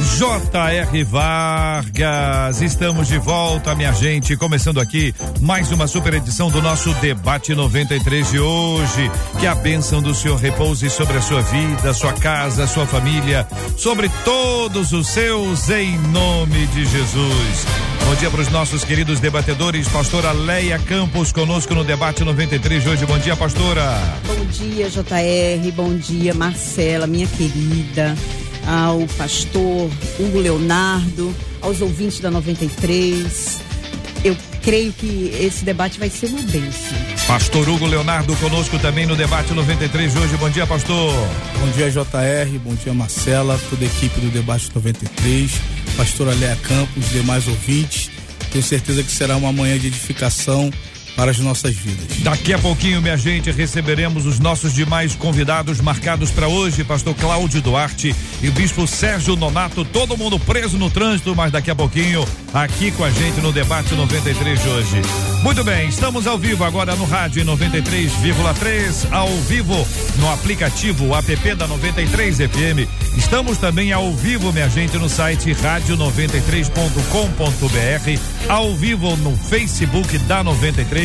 J.R. Vargas, estamos de volta, minha gente, começando aqui mais uma super edição do nosso debate 93 de hoje. Que a bênção do Senhor repouse sobre a sua vida, sua casa, sua família, sobre todos os seus, em nome de Jesus. Bom dia para os nossos queridos debatedores, pastora Leia Campos conosco no debate 93 de hoje. Bom dia, pastora. Bom dia, JR. Bom dia, Marcela, minha querida ao pastor Hugo Leonardo, aos ouvintes da 93. Eu creio que esse debate vai ser uma bênção. Pastor Hugo Leonardo conosco também no debate 93 de hoje. Bom dia, pastor. Bom dia, JR. Bom dia, Marcela, toda a equipe do debate 93, pastora Léa Campos, demais ouvintes. Tenho certeza que será uma manhã de edificação para as nossas vidas. Daqui a pouquinho, minha gente, receberemos os nossos demais convidados marcados para hoje, pastor Cláudio Duarte e o bispo Sérgio Nonato, todo mundo preso no trânsito, mas daqui a pouquinho aqui com a gente no debate 93 de hoje. Muito bem, estamos ao vivo agora no rádio 93,3, ao vivo no aplicativo app da 93 FM. Estamos também ao vivo, minha gente, no site rádio93.com.br, ao vivo no Facebook da 93,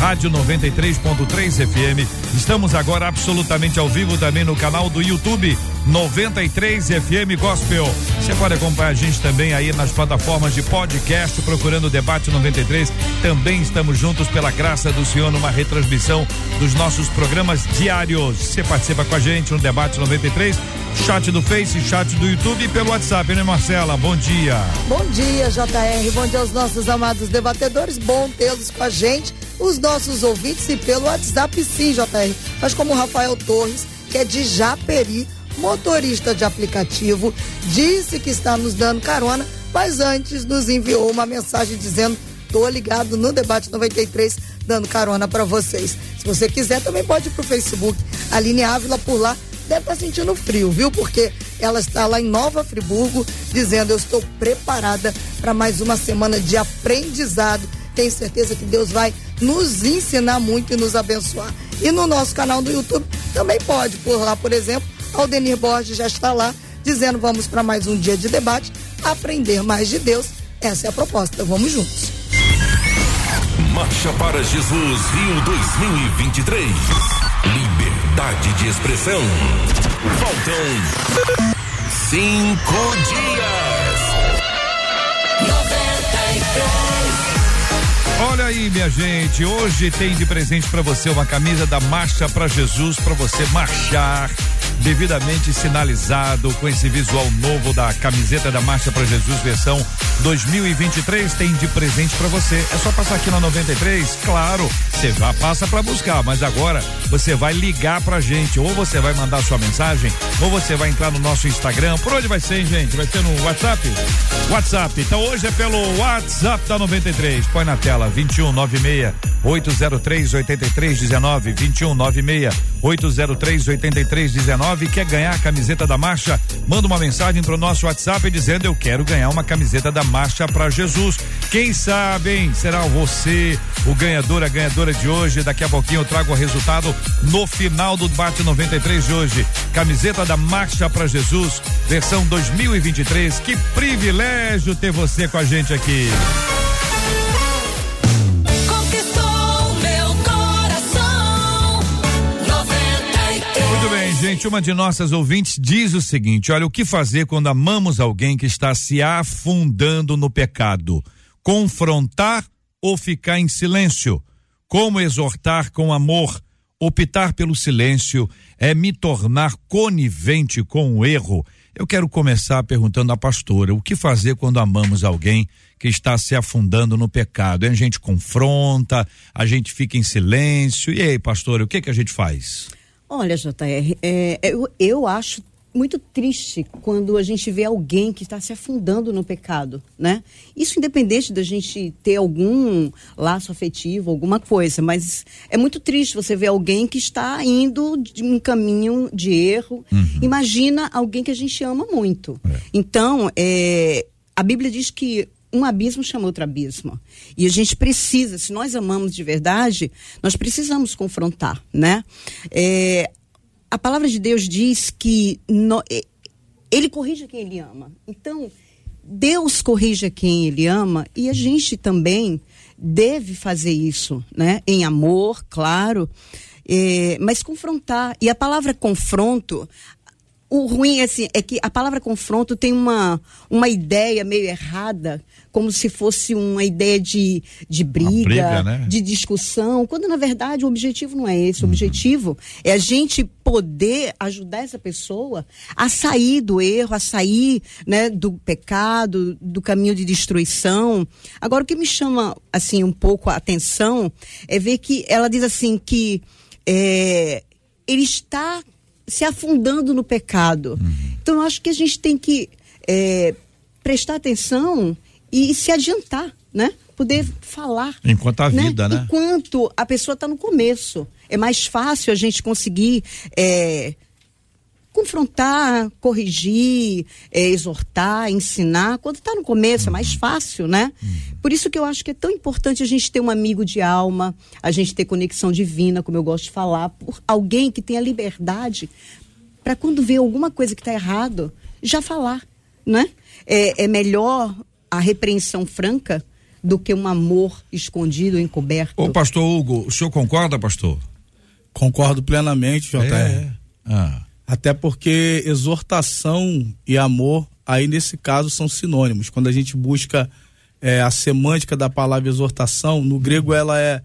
Rádio 93.3 FM. Estamos agora absolutamente ao vivo também no canal do YouTube 93 FM Gospel. Você pode acompanhar a gente também aí nas plataformas de podcast, procurando o Debate 93. Também estamos juntos pela graça do Senhor numa retransmissão dos nossos programas diários. Você participa com a gente no Debate 93, chat do Face, chat do YouTube e pelo WhatsApp, né, Marcela? Bom dia. Bom dia, JR. Bom dia aos nossos amados debatedores. Bom tê-los com a gente, os nossos ouvintes e pelo WhatsApp, sim, JR. Mas como o Rafael Torres, que é de Japeri, motorista de aplicativo, disse que está nos dando carona, mas antes nos enviou uma mensagem dizendo: tô ligado no debate 93, dando carona para vocês. Se você quiser, também pode ir pro Facebook. Aline Ávila por lá deve estar tá sentindo frio, viu? Porque ela está lá em Nova Friburgo dizendo: Eu estou preparada para mais uma semana de aprendizado. Tenho certeza que Deus vai nos ensinar muito e nos abençoar. E no nosso canal do YouTube também pode, por lá, por exemplo, Aldenir Borges já está lá dizendo: vamos para mais um dia de debate, aprender mais de Deus. Essa é a proposta. Vamos juntos. Marcha para Jesus Rio 2023. Liberdade de expressão. Faltam cinco dias. 93. Olha aí, minha gente, hoje tem de presente para você uma camisa da Marcha para Jesus para você marchar devidamente sinalizado com esse visual novo da camiseta da Marcha para Jesus versão 2023 tem de presente para você. É só passar aqui na 93, claro, você já passa para buscar, mas agora você vai ligar pra gente, ou você vai mandar sua mensagem, ou você vai entrar no nosso Instagram. Por onde vai ser, hein, gente? Vai ser no WhatsApp? WhatsApp. Então hoje é pelo WhatsApp da 93. Põe na tela 2196 803 8319 2196 803 8319 quer ganhar a camiseta da marcha? Manda uma mensagem pro nosso WhatsApp dizendo eu quero ganhar uma camiseta da marcha para Jesus. Quem sabe, hein? Será você o ganhador, a ganhadora de hoje. Daqui a pouquinho eu trago o resultado no final do debate 93 de hoje. Camiseta da Marcha para Jesus, versão 2023. Que privilégio ter você com a gente aqui. Gente, uma de nossas ouvintes diz o seguinte: olha, o que fazer quando amamos alguém que está se afundando no pecado? Confrontar ou ficar em silêncio? Como exortar com amor? Optar pelo silêncio é me tornar conivente com o erro. Eu quero começar perguntando à pastora: o que fazer quando amamos alguém que está se afundando no pecado? A gente confronta, a gente fica em silêncio. E aí, pastora, o que que a gente faz? Olha, JR, é, eu, eu acho muito triste quando a gente vê alguém que está se afundando no pecado, né? Isso independente da gente ter algum laço afetivo, alguma coisa, mas é muito triste você ver alguém que está indo de um caminho de erro. Uhum. Imagina alguém que a gente ama muito. É. Então, é, a Bíblia diz que um abismo chama outro abismo. E a gente precisa, se nós amamos de verdade, nós precisamos confrontar, né? É, a palavra de Deus diz que no, ele corrige quem ele ama. Então, Deus corrige quem ele ama e a gente também deve fazer isso, né? Em amor, claro, é, mas confrontar. E a palavra confronto, o ruim assim, é que a palavra confronto tem uma, uma ideia meio errada, como se fosse uma ideia de, de briga, briga né? de discussão, quando na verdade o objetivo não é esse. O uhum. objetivo é a gente poder ajudar essa pessoa a sair do erro, a sair né, do pecado, do caminho de destruição. Agora, o que me chama assim um pouco a atenção é ver que ela diz assim que é, ele está se afundando no pecado. Uhum. Então, eu acho que a gente tem que é, prestar atenção e se adiantar, né? Poder falar. Enquanto a né? vida, né? Enquanto a pessoa está no começo. É mais fácil a gente conseguir é, confrontar, corrigir, é, exortar, ensinar. Quando está no começo é mais fácil, né? Por isso que eu acho que é tão importante a gente ter um amigo de alma, a gente ter conexão divina, como eu gosto de falar, por alguém que tenha liberdade para quando vê alguma coisa que está errado, já falar, né? É, é melhor a repreensão franca do que um amor escondido, encoberto. Ô, pastor Hugo, o senhor concorda, pastor? Concordo plenamente, JR. É. Ah. Até porque exortação e amor, aí nesse caso, são sinônimos. Quando a gente busca é, a semântica da palavra exortação, no grego ela é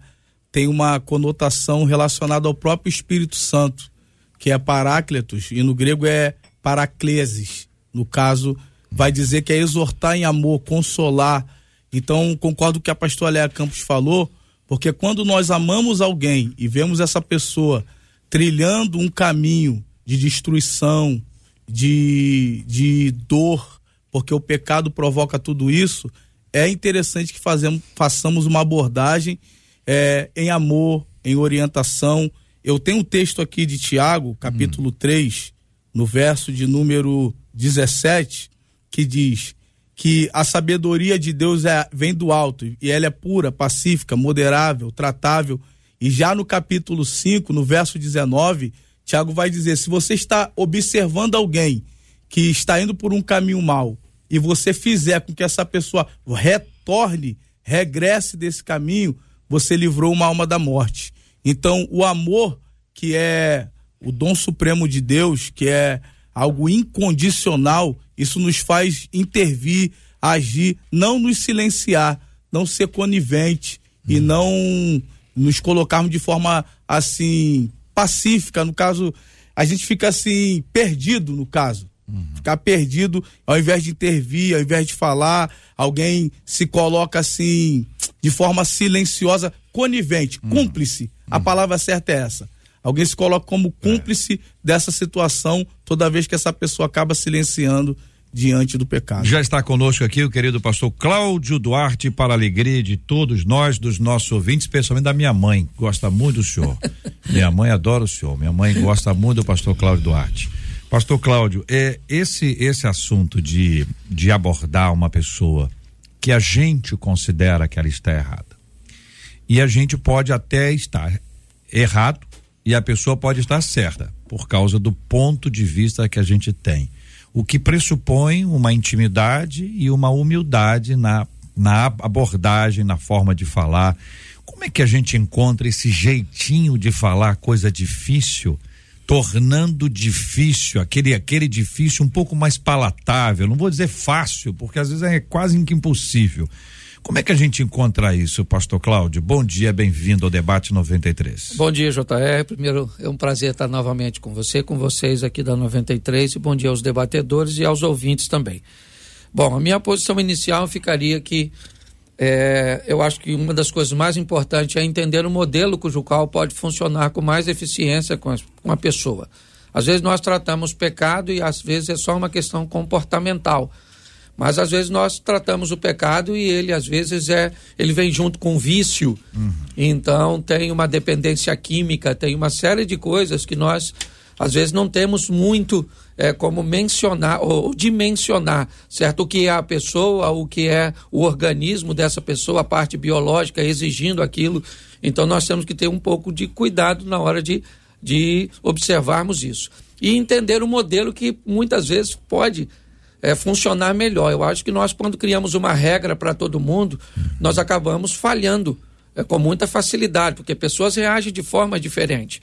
tem uma conotação relacionada ao próprio Espírito Santo, que é paráclitos, e no grego é paracleses. No caso, vai dizer que é exortar em amor, consolar. Então, concordo com o que a pastora Léa Campos falou, porque quando nós amamos alguém e vemos essa pessoa trilhando um caminho de destruição, de, de dor, porque o pecado provoca tudo isso, é interessante que fazemos, façamos uma abordagem é, em amor, em orientação. Eu tenho um texto aqui de Tiago, capítulo hum. 3, no verso de número 17, que diz que a sabedoria de Deus é, vem do alto e ela é pura, pacífica, moderável, tratável. E já no capítulo 5, no verso 19, Tiago vai dizer: se você está observando alguém que está indo por um caminho mau e você fizer com que essa pessoa retorne, regresse desse caminho, você livrou uma alma da morte. Então, o amor, que é o dom supremo de Deus, que é algo incondicional, isso nos faz intervir, agir, não nos silenciar, não ser conivente hum. e não nos colocarmos de forma assim pacífica, no caso, a gente fica assim, perdido no caso. Uhum. Ficar perdido, ao invés de intervir, ao invés de falar, alguém se coloca assim, de forma silenciosa, conivente, uhum. cúmplice. A uhum. palavra certa é essa. Alguém se coloca como cúmplice é. dessa situação toda vez que essa pessoa acaba silenciando diante do pecado. Já está conosco aqui o querido pastor Cláudio Duarte, para a alegria de todos nós, dos nossos ouvintes, especialmente da minha mãe, gosta muito do senhor. minha mãe adora o senhor, minha mãe gosta muito do pastor Cláudio Duarte. Pastor Cláudio, é esse esse assunto de de abordar uma pessoa que a gente considera que ela está errada. E a gente pode até estar errado e a pessoa pode estar certa, por causa do ponto de vista que a gente tem o que pressupõe uma intimidade e uma humildade na, na abordagem, na forma de falar. Como é que a gente encontra esse jeitinho de falar coisa difícil, tornando difícil, aquele, aquele difícil um pouco mais palatável? Não vou dizer fácil, porque às vezes é quase que impossível como é que a gente encontra isso, pastor Cláudio? Bom dia, bem-vindo ao debate 93. Bom dia, JR. Primeiro, é um prazer estar novamente com você, com vocês aqui da 93 e bom dia aos debatedores e aos ouvintes também. Bom, a minha posição inicial ficaria que é, eu acho que uma das coisas mais importantes é entender o modelo cujo qual pode funcionar com mais eficiência com a, com a pessoa. Às vezes nós tratamos pecado e às vezes é só uma questão comportamental. Mas às vezes nós tratamos o pecado e ele às vezes é, ele vem junto com vício. Uhum. Então tem uma dependência química, tem uma série de coisas que nós às vezes não temos muito é, como mencionar ou dimensionar, certo? O que é a pessoa, o que é o organismo dessa pessoa, a parte biológica exigindo aquilo. Então nós temos que ter um pouco de cuidado na hora de, de observarmos isso. E entender o modelo que muitas vezes pode é, funcionar melhor. Eu acho que nós, quando criamos uma regra para todo mundo, nós acabamos falhando é, com muita facilidade, porque pessoas reagem de forma diferente.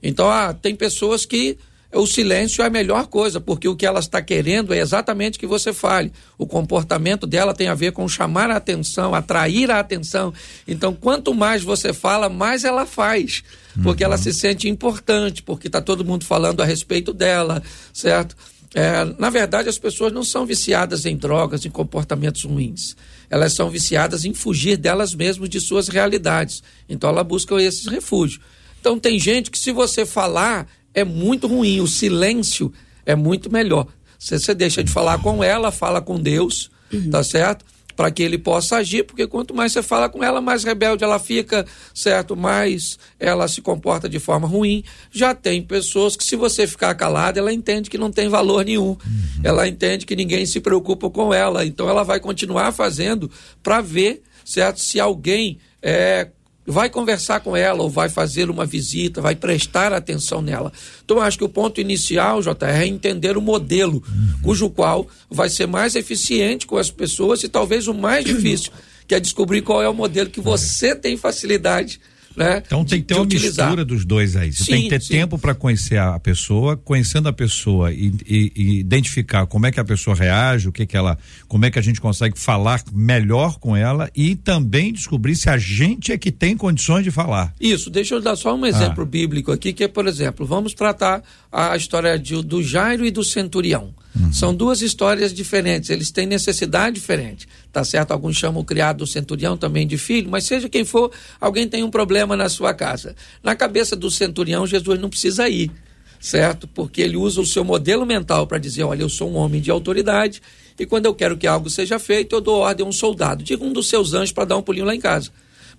Então, ah, tem pessoas que o silêncio é a melhor coisa, porque o que ela está querendo é exatamente que você fale. O comportamento dela tem a ver com chamar a atenção, atrair a atenção. Então, quanto mais você fala, mais ela faz. Porque uhum. ela se sente importante, porque está todo mundo falando a respeito dela, certo? É, na verdade, as pessoas não são viciadas em drogas, em comportamentos ruins. Elas são viciadas em fugir delas mesmas, de suas realidades. Então, ela busca esses refúgios. Então, tem gente que, se você falar, é muito ruim. O silêncio é muito melhor. Você, você deixa de falar com ela, fala com Deus, uhum. tá certo? Para que ele possa agir, porque quanto mais você fala com ela, mais rebelde ela fica, certo? Mais ela se comporta de forma ruim. Já tem pessoas que, se você ficar calada, ela entende que não tem valor nenhum. Uhum. Ela entende que ninguém se preocupa com ela. Então ela vai continuar fazendo para ver, certo? Se alguém é, vai conversar com ela ou vai fazer uma visita, vai prestar atenção nela. Então, acho que o ponto inicial, JR, é entender o modelo, uhum. cujo qual vai ser mais eficiente com as pessoas e talvez o mais difícil, que é descobrir qual é o modelo que você tem facilidade né? Então tem que ter uma utilizar. mistura dos dois aí. Você sim, tem que ter sim. tempo para conhecer a pessoa, conhecendo a pessoa e, e, e, identificar como é que a pessoa reage, o que que ela, como é que a gente consegue falar melhor com ela e também descobrir se a gente é que tem condições de falar. Isso, deixa eu dar só um exemplo ah. bíblico aqui, que é, por exemplo, vamos tratar a história de, do Jairo e do centurião. Uhum. São duas histórias diferentes, eles têm necessidade diferente, tá certo? Alguns chamam o criado do centurião também de filho, mas seja quem for, alguém tem um problema na sua casa. Na cabeça do centurião, Jesus não precisa ir, certo? Porque ele usa o seu modelo mental para dizer: olha, eu sou um homem de autoridade e quando eu quero que algo seja feito, eu dou ordem a um soldado, diga um dos seus anjos para dar um pulinho lá em casa.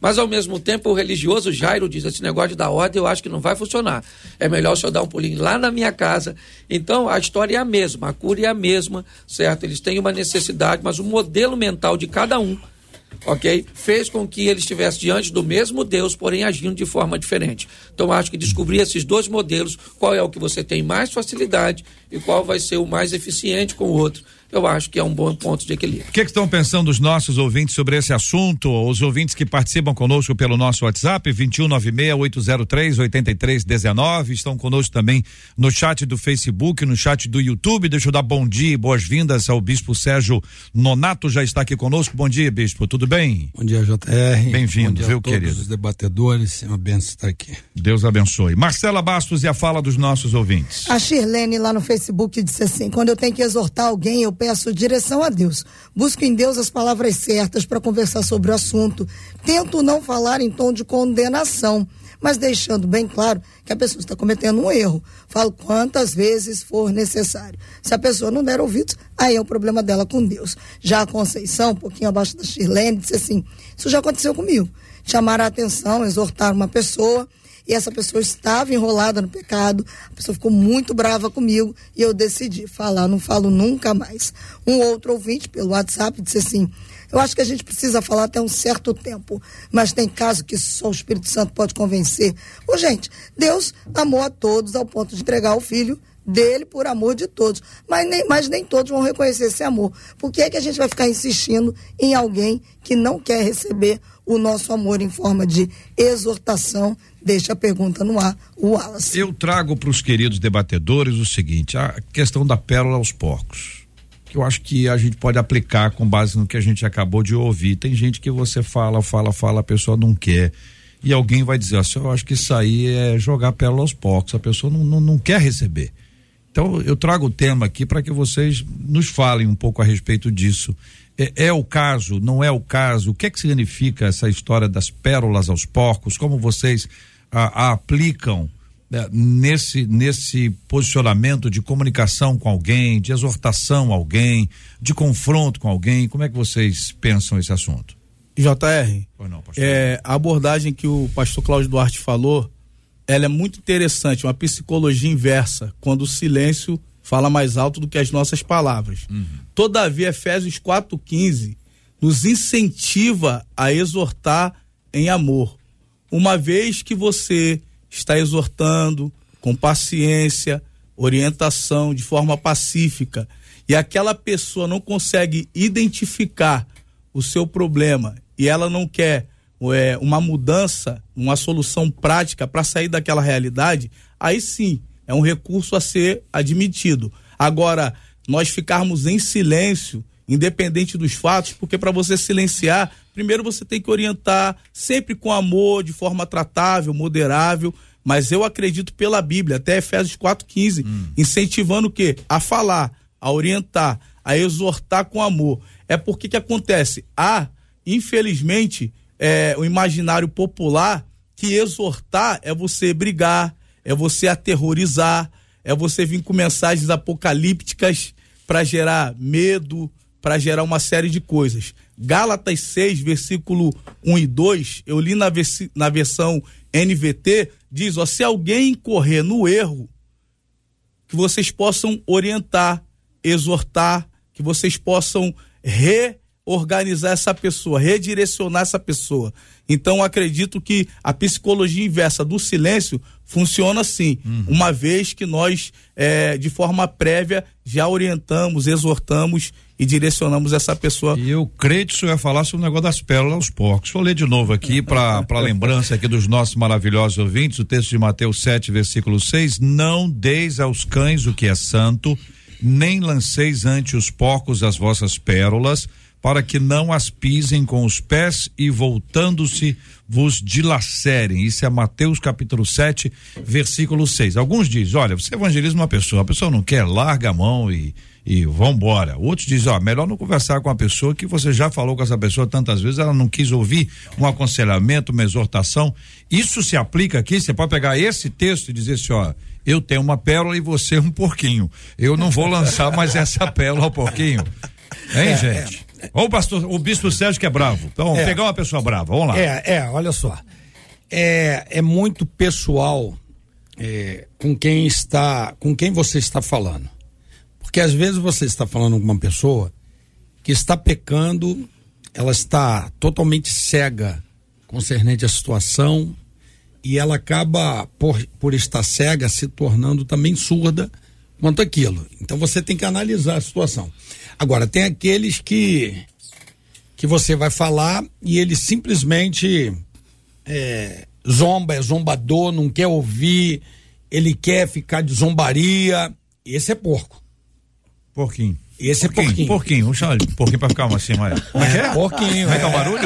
Mas ao mesmo tempo o religioso Jairo diz: esse negócio dar ordem eu acho que não vai funcionar. É melhor o senhor dar um pulinho lá na minha casa. Então a história é a mesma, a cura é a mesma, certo? Eles têm uma necessidade, mas o modelo mental de cada um ok? Fez com que ele estivesse diante do mesmo Deus, porém agindo de forma diferente. Então acho que descobrir esses dois modelos, qual é o que você tem mais facilidade e qual vai ser o mais eficiente com o outro eu acho que é um bom ponto de equilíbrio. O que, que, estão pensando os nossos ouvintes sobre esse assunto? Os ouvintes que participam conosco pelo nosso WhatsApp, 21968038319, estão conosco também no chat do Facebook, no chat do YouTube. Deixa eu dar bom dia e boas-vindas ao Bispo Sérgio Nonato, já está aqui conosco. Bom dia, Bispo, tudo bem? Bom dia, JR. Bem-vindo, viu, querido? os debatedores, é uma benção estar aqui. Deus abençoe. Marcela Bastos e a fala dos nossos ouvintes. A Shirlene lá no Facebook disse assim: quando eu tenho que exortar alguém, eu peço direção a Deus. Busco em Deus as palavras certas para conversar sobre o assunto. Tento não falar em tom de condenação, mas deixando bem claro que a pessoa está cometendo um erro. Falo quantas vezes for necessário. Se a pessoa não der ouvidos, aí é o problema dela com Deus. Já a Conceição, um pouquinho abaixo da Shirlene, disse assim: Isso já aconteceu comigo. Chamar a atenção, exortar uma pessoa e essa pessoa estava enrolada no pecado, a pessoa ficou muito brava comigo e eu decidi falar, não falo nunca mais. Um outro ouvinte pelo WhatsApp disse assim: eu acho que a gente precisa falar até um certo tempo, mas tem caso que só o Espírito Santo pode convencer. Ô, gente, Deus amou a todos ao ponto de entregar o filho dele por amor de todos. Mas nem, mas nem todos vão reconhecer esse amor. Por que é que a gente vai ficar insistindo em alguém que não quer receber o nosso amor em forma de exortação, deixa a pergunta no ar, o Wallace. Eu trago para os queridos debatedores o seguinte: a questão da pérola aos porcos. Que eu acho que a gente pode aplicar com base no que a gente acabou de ouvir. Tem gente que você fala, fala, fala, a pessoa não quer. E alguém vai dizer assim: eu acho que isso aí é jogar pérola aos porcos. A pessoa não, não, não quer receber. Então eu trago o tema aqui para que vocês nos falem um pouco a respeito disso. É, é, o caso, não é o caso? O que é que significa essa história das pérolas aos porcos? Como vocês a, a aplicam é, nesse, nesse posicionamento de comunicação com alguém, de exortação a alguém, de confronto com alguém? Como é que vocês pensam esse assunto? JR, não, é, a abordagem que o pastor Cláudio Duarte falou, ela é muito interessante, uma psicologia inversa, quando o silêncio fala mais alto do que as nossas palavras. Uhum. Todavia, Efésios 4,15 nos incentiva a exortar em amor. Uma vez que você está exortando com paciência, orientação, de forma pacífica, e aquela pessoa não consegue identificar o seu problema e ela não quer é, uma mudança, uma solução prática para sair daquela realidade, aí sim é um recurso a ser admitido. Agora, nós ficarmos em silêncio, independente dos fatos, porque para você silenciar, primeiro você tem que orientar sempre com amor, de forma tratável, moderável, mas eu acredito pela Bíblia, até Efésios 4,15, hum. incentivando o quê? A falar, a orientar, a exortar com amor. É porque que acontece? Há, infelizmente, é, o imaginário popular que exortar é você brigar, é você aterrorizar, é você vir com mensagens apocalípticas para gerar medo, para gerar uma série de coisas. Gálatas 6, versículo 1 e 2, eu li na, na versão NVT, diz: ó, se alguém incorrer no erro, que vocês possam orientar, exortar, que vocês possam reorganizar essa pessoa, redirecionar essa pessoa. Então, acredito que a psicologia inversa do silêncio funciona assim, uhum. uma vez que nós, é, de forma prévia, já orientamos, exortamos e direcionamos essa pessoa. E eu creio que o senhor ia falar sobre o negócio das pérolas aos porcos. Vou ler de novo aqui para lembrança aqui dos nossos maravilhosos ouvintes, o texto de Mateus 7, versículo 6: Não deis aos cães o que é santo, nem lanceis ante os porcos as vossas pérolas, para que não as pisem com os pés e voltando-se vos dilacerem. Isso é Mateus capítulo 7, versículo 6. Alguns dizem, olha, você evangeliza uma pessoa, a pessoa não quer, larga a mão e e vambora. Outros dizem, ó, melhor não conversar com a pessoa que você já falou com essa pessoa tantas vezes, ela não quis ouvir um aconselhamento, uma exortação. Isso se aplica aqui, você pode pegar esse texto e dizer assim, ó, eu tenho uma pérola e você um porquinho. Eu não vou lançar mais essa pérola ao porquinho. Hein, é, gente? Ou o pastor, o bispo Sérgio que é bravo. Então, vamos é, pegar uma pessoa brava, vamos lá. É, é, olha só. É, é muito pessoal é, com quem está, com quem você está falando. Porque às vezes você está falando com uma pessoa que está pecando, ela está totalmente cega concernente à situação e ela acaba, por, por estar cega, se tornando também surda quanto aquilo. Então você tem que analisar a situação. Agora, tem aqueles que que você vai falar e ele simplesmente é, zomba, é zombador, não quer ouvir, ele quer ficar de zombaria. Esse é porco. Porquinho. Esse porquinho, é porquinho. Porquinho, um chale, porquinho pra ficar assim, mais. Como é que é? Porquinho. Como é que é o barulho?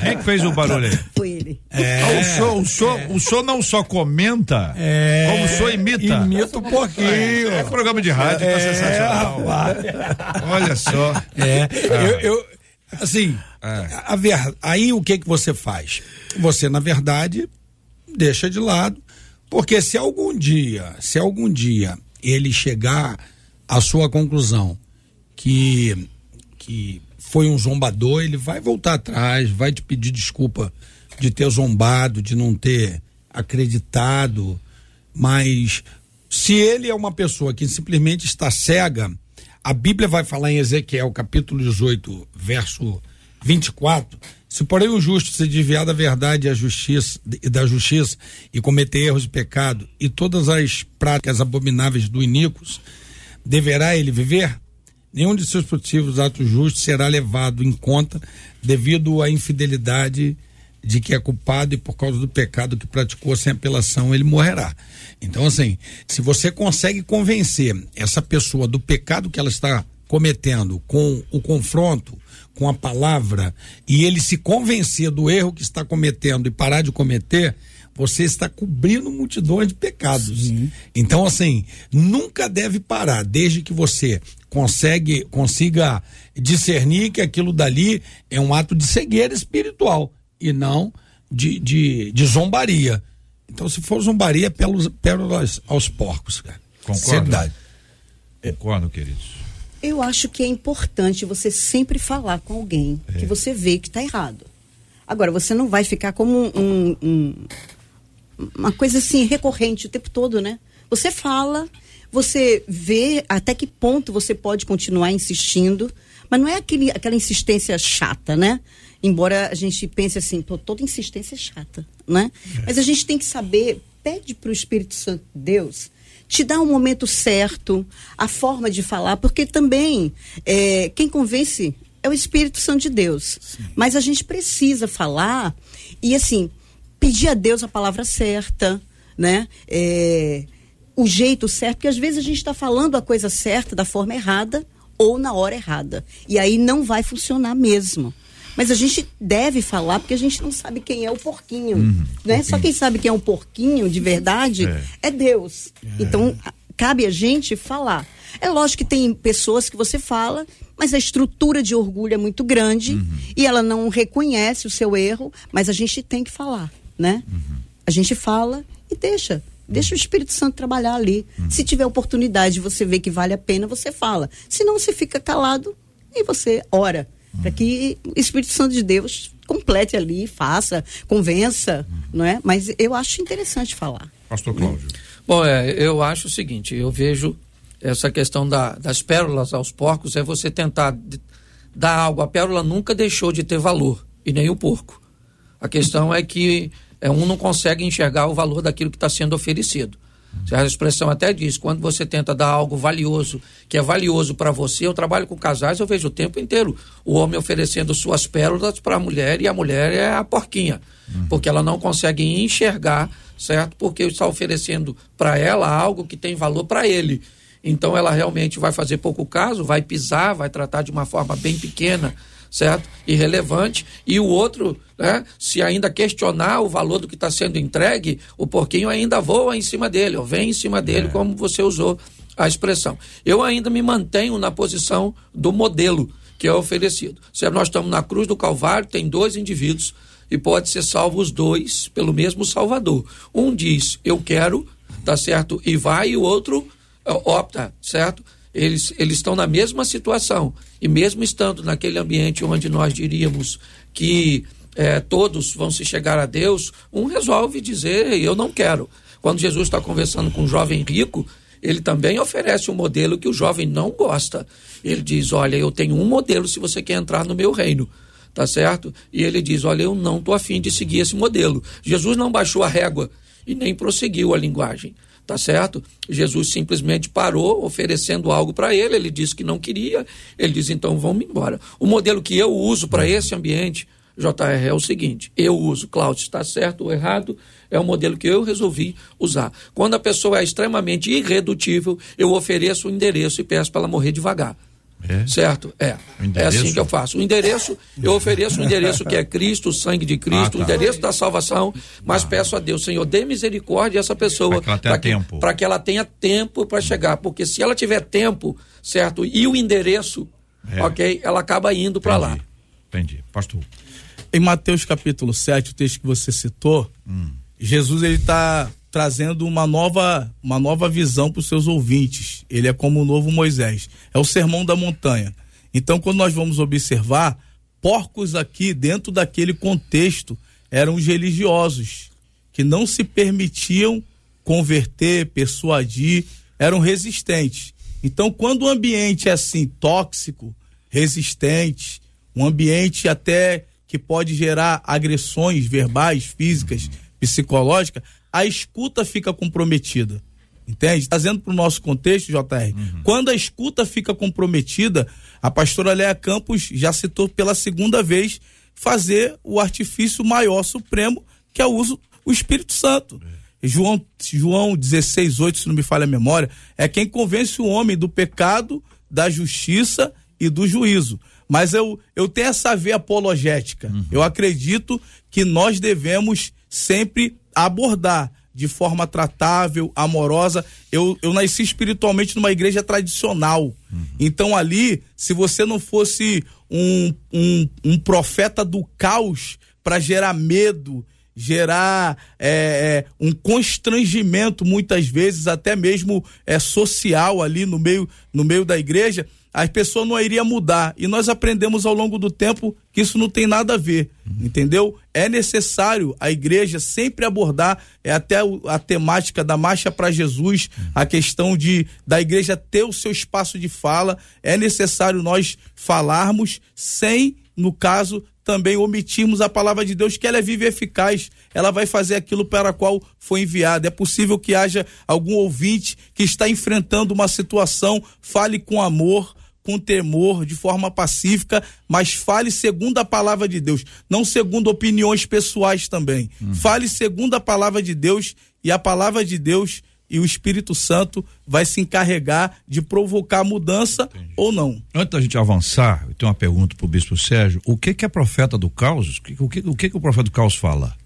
Quem é que fez o barulho aí? Foi ele. É, ah, o, senhor, o, senhor, é. o senhor não só comenta, é, como o senhor imita. Imita o porquinho. É, programa de rádio, tá é, tá sensacional. Olha só. É, ah. eu, eu, assim, é. a ver, aí o que que você faz? Você, na verdade, deixa de lado, porque se algum dia, se algum dia ele chegar a sua conclusão que, que foi um zombador, ele vai voltar atrás, vai te pedir desculpa de ter zombado, de não ter acreditado, mas se ele é uma pessoa que simplesmente está cega, a Bíblia vai falar em Ezequiel, capítulo 18, verso 24, se porém o justo se desviar da verdade e, justiça, e da justiça e cometer erros de pecado e todas as práticas abomináveis do iníquos, deverá ele viver? Nenhum de seus possíveis atos justos será levado em conta devido à infidelidade de que é culpado e por causa do pecado que praticou sem apelação ele morrerá. Então, assim, se você consegue convencer essa pessoa do pecado que ela está cometendo com o confronto, com a palavra, e ele se convencer do erro que está cometendo e parar de cometer, você está cobrindo multidões de pecados. Sim. Então, assim, nunca deve parar, desde que você consegue, consiga discernir que aquilo dali é um ato de cegueira espiritual e não de, de, de zombaria. Então, se for zombaria, é pérolas, pérolas aos porcos, cara. Concordo. Concordo, queridos. Eu acho que é importante você sempre falar com alguém é. que você vê que está errado. Agora, você não vai ficar como um, um, uma coisa assim recorrente o tempo todo, né? Você fala, você vê até que ponto você pode continuar insistindo, mas não é aquele, aquela insistência chata, né? Embora a gente pense assim, toda insistência é chata, né? É. Mas a gente tem que saber, pede para o Espírito Santo de Deus te dar o um momento certo, a forma de falar, porque também é, quem convence é o Espírito Santo de Deus. Sim. Mas a gente precisa falar e assim pedir a Deus a palavra certa, né? É, o jeito certo, porque às vezes a gente está falando a coisa certa da forma errada ou na hora errada. E aí não vai funcionar mesmo. Mas a gente deve falar porque a gente não sabe quem é o porquinho. Uhum, né? Porquinho. Só quem sabe quem é o porquinho de verdade é, é Deus. É. Então, cabe a gente falar. É lógico que tem pessoas que você fala, mas a estrutura de orgulho é muito grande uhum. e ela não reconhece o seu erro, mas a gente tem que falar, né? Uhum. A gente fala e deixa. Deixa o Espírito Santo trabalhar ali. Uhum. Se tiver oportunidade de você ver que vale a pena, você fala. Se não, você fica calado e você ora para que o Espírito Santo de Deus complete ali, faça, convença, não é? Mas eu acho interessante falar. Pastor Cláudio. Bom, é, eu acho o seguinte, eu vejo essa questão da, das pérolas aos porcos é você tentar dar algo. A pérola nunca deixou de ter valor, e nem o porco. A questão é que é, um não consegue enxergar o valor daquilo que está sendo oferecido. A expressão até diz, quando você tenta dar algo valioso, que é valioso para você, eu trabalho com casais, eu vejo o tempo inteiro o homem oferecendo suas pérolas para a mulher e a mulher é a porquinha, uhum. porque ela não consegue enxergar, certo? Porque está oferecendo para ela algo que tem valor para ele. Então ela realmente vai fazer pouco caso, vai pisar, vai tratar de uma forma bem pequena certo? Irrelevante. E o outro, né, se ainda questionar o valor do que está sendo entregue, o porquinho ainda voa em cima dele, ou vem em cima dele, é. como você usou a expressão. Eu ainda me mantenho na posição do modelo que é oferecido. Se nós estamos na cruz do Calvário, tem dois indivíduos e pode ser salvo os dois pelo mesmo Salvador. Um diz, eu quero, tá certo, e vai, e o outro opta, certo? eles, eles estão na mesma situação. E mesmo estando naquele ambiente onde nós diríamos que é, todos vão se chegar a Deus, um resolve dizer: Eu não quero. Quando Jesus está conversando com um jovem rico, ele também oferece um modelo que o jovem não gosta. Ele diz: Olha, eu tenho um modelo se você quer entrar no meu reino. Tá certo? E ele diz: Olha, eu não estou afim de seguir esse modelo. Jesus não baixou a régua e nem prosseguiu a linguagem tá certo? Jesus simplesmente parou oferecendo algo para ele, ele disse que não queria, ele diz então vamos embora. O modelo que eu uso para esse ambiente, JR, é o seguinte: eu uso, Cláudio, está certo ou errado, é o modelo que eu resolvi usar. Quando a pessoa é extremamente irredutível, eu ofereço o endereço e peço para ela morrer devagar. É? Certo? É. É assim que eu faço. O endereço, eu ofereço o endereço que é Cristo, o sangue de Cristo, ah, tá. o endereço da salvação, mas ah. peço a Deus, Senhor, dê misericórdia a essa pessoa. Para que ela tenha tempo. Para que ela tenha tempo para chegar. Porque se ela tiver tempo, certo, e o endereço, é. ok, ela acaba indo para lá. Entendi. Pastor. Em Mateus capítulo 7, o texto que você citou, hum. Jesus ele está trazendo uma nova, uma nova visão para os seus ouvintes. Ele é como o novo Moisés. É o sermão da montanha. Então, quando nós vamos observar, porcos aqui, dentro daquele contexto, eram os religiosos, que não se permitiam converter, persuadir, eram resistentes. Então, quando o ambiente é assim, tóxico, resistente, um ambiente até que pode gerar agressões verbais, físicas, psicológicas, a escuta fica comprometida. Entende? Trazendo para o nosso contexto, JR, uhum. quando a escuta fica comprometida, a pastora Léa Campos já citou pela segunda vez fazer o artifício maior supremo, que é o uso o Espírito Santo. É. João, João 16, 8, se não me falha a memória, é quem convence o homem do pecado, da justiça e do juízo. Mas eu, eu tenho essa veia apologética. Uhum. Eu acredito que nós devemos sempre abordar de forma tratável, amorosa. Eu, eu nasci espiritualmente numa igreja tradicional. Uhum. Então, ali, se você não fosse um, um, um profeta do caos para gerar medo, gerar é, é, um constrangimento muitas vezes até mesmo é social ali no meio no meio da igreja a pessoa não iria mudar e nós aprendemos ao longo do tempo que isso não tem nada a ver uhum. entendeu é necessário a igreja sempre abordar é até a temática da marcha para Jesus uhum. a questão de da igreja ter o seu espaço de fala é necessário nós falarmos sem no caso também omitirmos a palavra de Deus, que ela é viva e eficaz, ela vai fazer aquilo para a qual foi enviada. É possível que haja algum ouvinte que está enfrentando uma situação, fale com amor, com temor, de forma pacífica, mas fale segundo a palavra de Deus, não segundo opiniões pessoais também. Hum. Fale segundo a palavra de Deus e a palavra de Deus e o Espírito Santo vai se encarregar de provocar mudança Entendi. ou não. Antes da gente avançar, eu tenho uma pergunta para o Bispo Sérgio: o que, que é profeta do caos? O que, o que, o que, que o profeta do caos fala?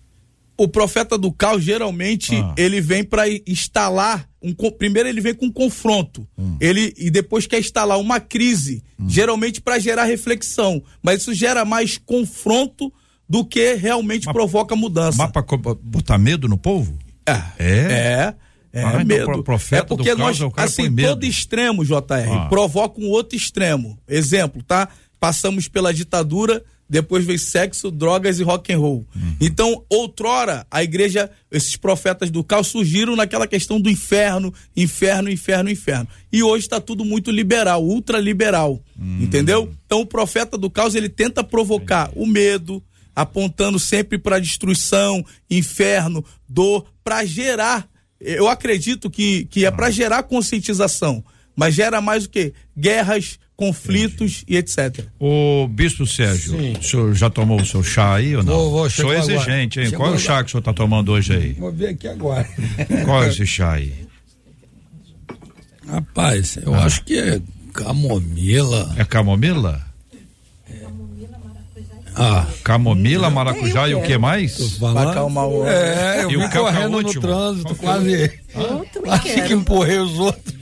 O profeta do caos geralmente ah. ele vem para instalar um primeiro ele vem com um confronto hum. ele e depois quer instalar uma crise hum. geralmente para gerar reflexão mas isso gera mais confronto do que realmente mas, provoca mudança mas para botar medo no povo é é, é é, ah, então medo. é porque nós, caos, assim, todo extremo, JR, ah. provoca um outro extremo. Exemplo, tá? Passamos pela ditadura, depois veio sexo, drogas e rock and roll. Uhum. Então, outrora, a igreja, esses profetas do caos surgiram naquela questão do inferno, inferno, inferno, inferno. E hoje está tudo muito liberal, ultraliberal, uhum. entendeu? Então, o profeta do caos, ele tenta provocar o medo, apontando sempre para destruição, inferno, dor, para gerar eu acredito que, que é para gerar conscientização, mas gera mais o que? Guerras, conflitos Entendi. e etc. O Bispo Sérgio, Sim. o senhor já tomou o seu chá aí ou não? Vou, vou, sou exigente, hein? Qual é o chá que o senhor está tomando hoje aí? Vou ver aqui agora. Qual é esse chá aí? Rapaz, eu ah. acho que é camomila. É camomila? Ah, camomila, maracujá e o que mais? Vai acalmar o É, eu e vim correndo no trânsito, quase. Quase que empurrei os outros.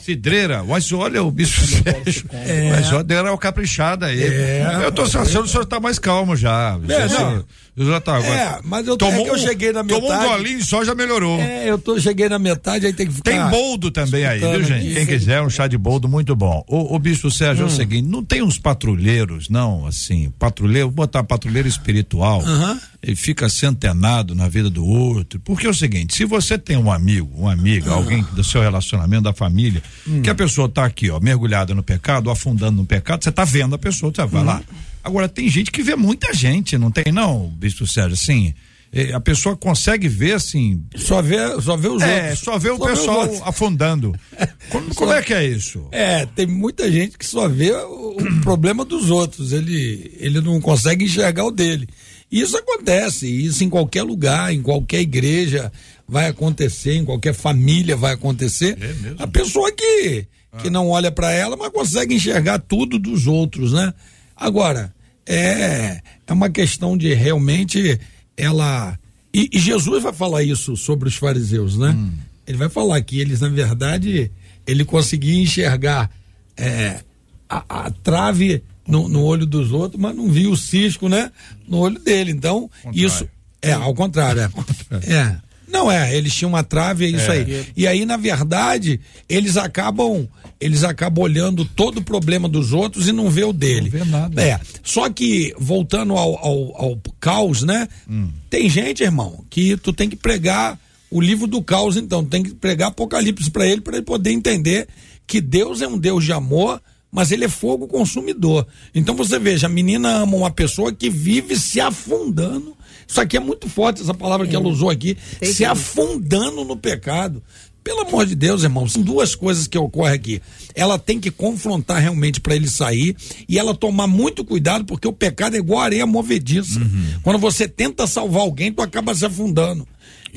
Cidreira, mas olha o bicho Sérgio. É. Mas olha, era o caprichada aí. É, eu tô achando que o senhor tá mais calmo já. É, não. Já tá agora. É, mas eu, tomou, é que eu cheguei na metade. Tomou um golinho só já melhorou. É, eu tô, cheguei na metade, aí tem que ficar. Tem boldo também aí, viu, gente? Aqui. Quem quiser, um chá de boldo muito bom. O, o bicho Sérgio hum. é o hum. seguinte: não tem uns patrulheiros, não, assim, patrulheiro, vou botar patrulheiro espiritual. Uhum. Ele fica centenado na vida do outro. Porque é o seguinte: se você tem um amigo, uma amiga, alguém do seu relacionamento, da família, hum. que a pessoa tá aqui, ó, mergulhada no pecado, afundando no pecado, você tá vendo a pessoa, você vai hum. lá Agora, tem gente que vê muita gente, não tem não, Bispo Sérgio, assim, é, a pessoa consegue ver assim. Só vê, só vê os é, outros. Só vê o só pessoal vê afundando. Como, como, é que é isso? É, tem muita gente que só vê o, o problema dos outros. Ele, ele não consegue enxergar o dele. Isso acontece, isso em qualquer lugar, em qualquer igreja vai acontecer, em qualquer família vai acontecer. É a pessoa que, que ah. não olha para ela, mas consegue enxergar tudo dos outros, né? Agora, é, é uma questão de realmente ela. E, e Jesus vai falar isso sobre os fariseus, né? Hum. Ele vai falar que eles, na verdade, ele conseguia enxergar é, a, a, trave no, no, olho dos outros, mas não via o cisco, né? No olho dele. Então, contrário. isso. É, ao contrário. É. é. Não é, eles tinham uma trave, é isso é. aí. E aí, na verdade, eles acabam eles acabam olhando todo o problema dos outros e não vê o dele. Não vê nada. É. Só que, voltando ao, ao, ao caos, né? Hum. Tem gente, irmão, que tu tem que pregar o livro do caos, então. Tu tem que pregar Apocalipse para ele, para ele poder entender que Deus é um Deus de amor, mas ele é fogo consumidor. Então você veja, a menina ama uma pessoa que vive se afundando isso aqui é muito forte, essa palavra que ela usou aqui. se afundando no pecado. Pelo amor de Deus, irmão, são duas coisas que ocorrem aqui. Ela tem que confrontar realmente para ele sair e ela tomar muito cuidado, porque o pecado é igual areia movediça. Uhum. Quando você tenta salvar alguém, tu acaba se afundando.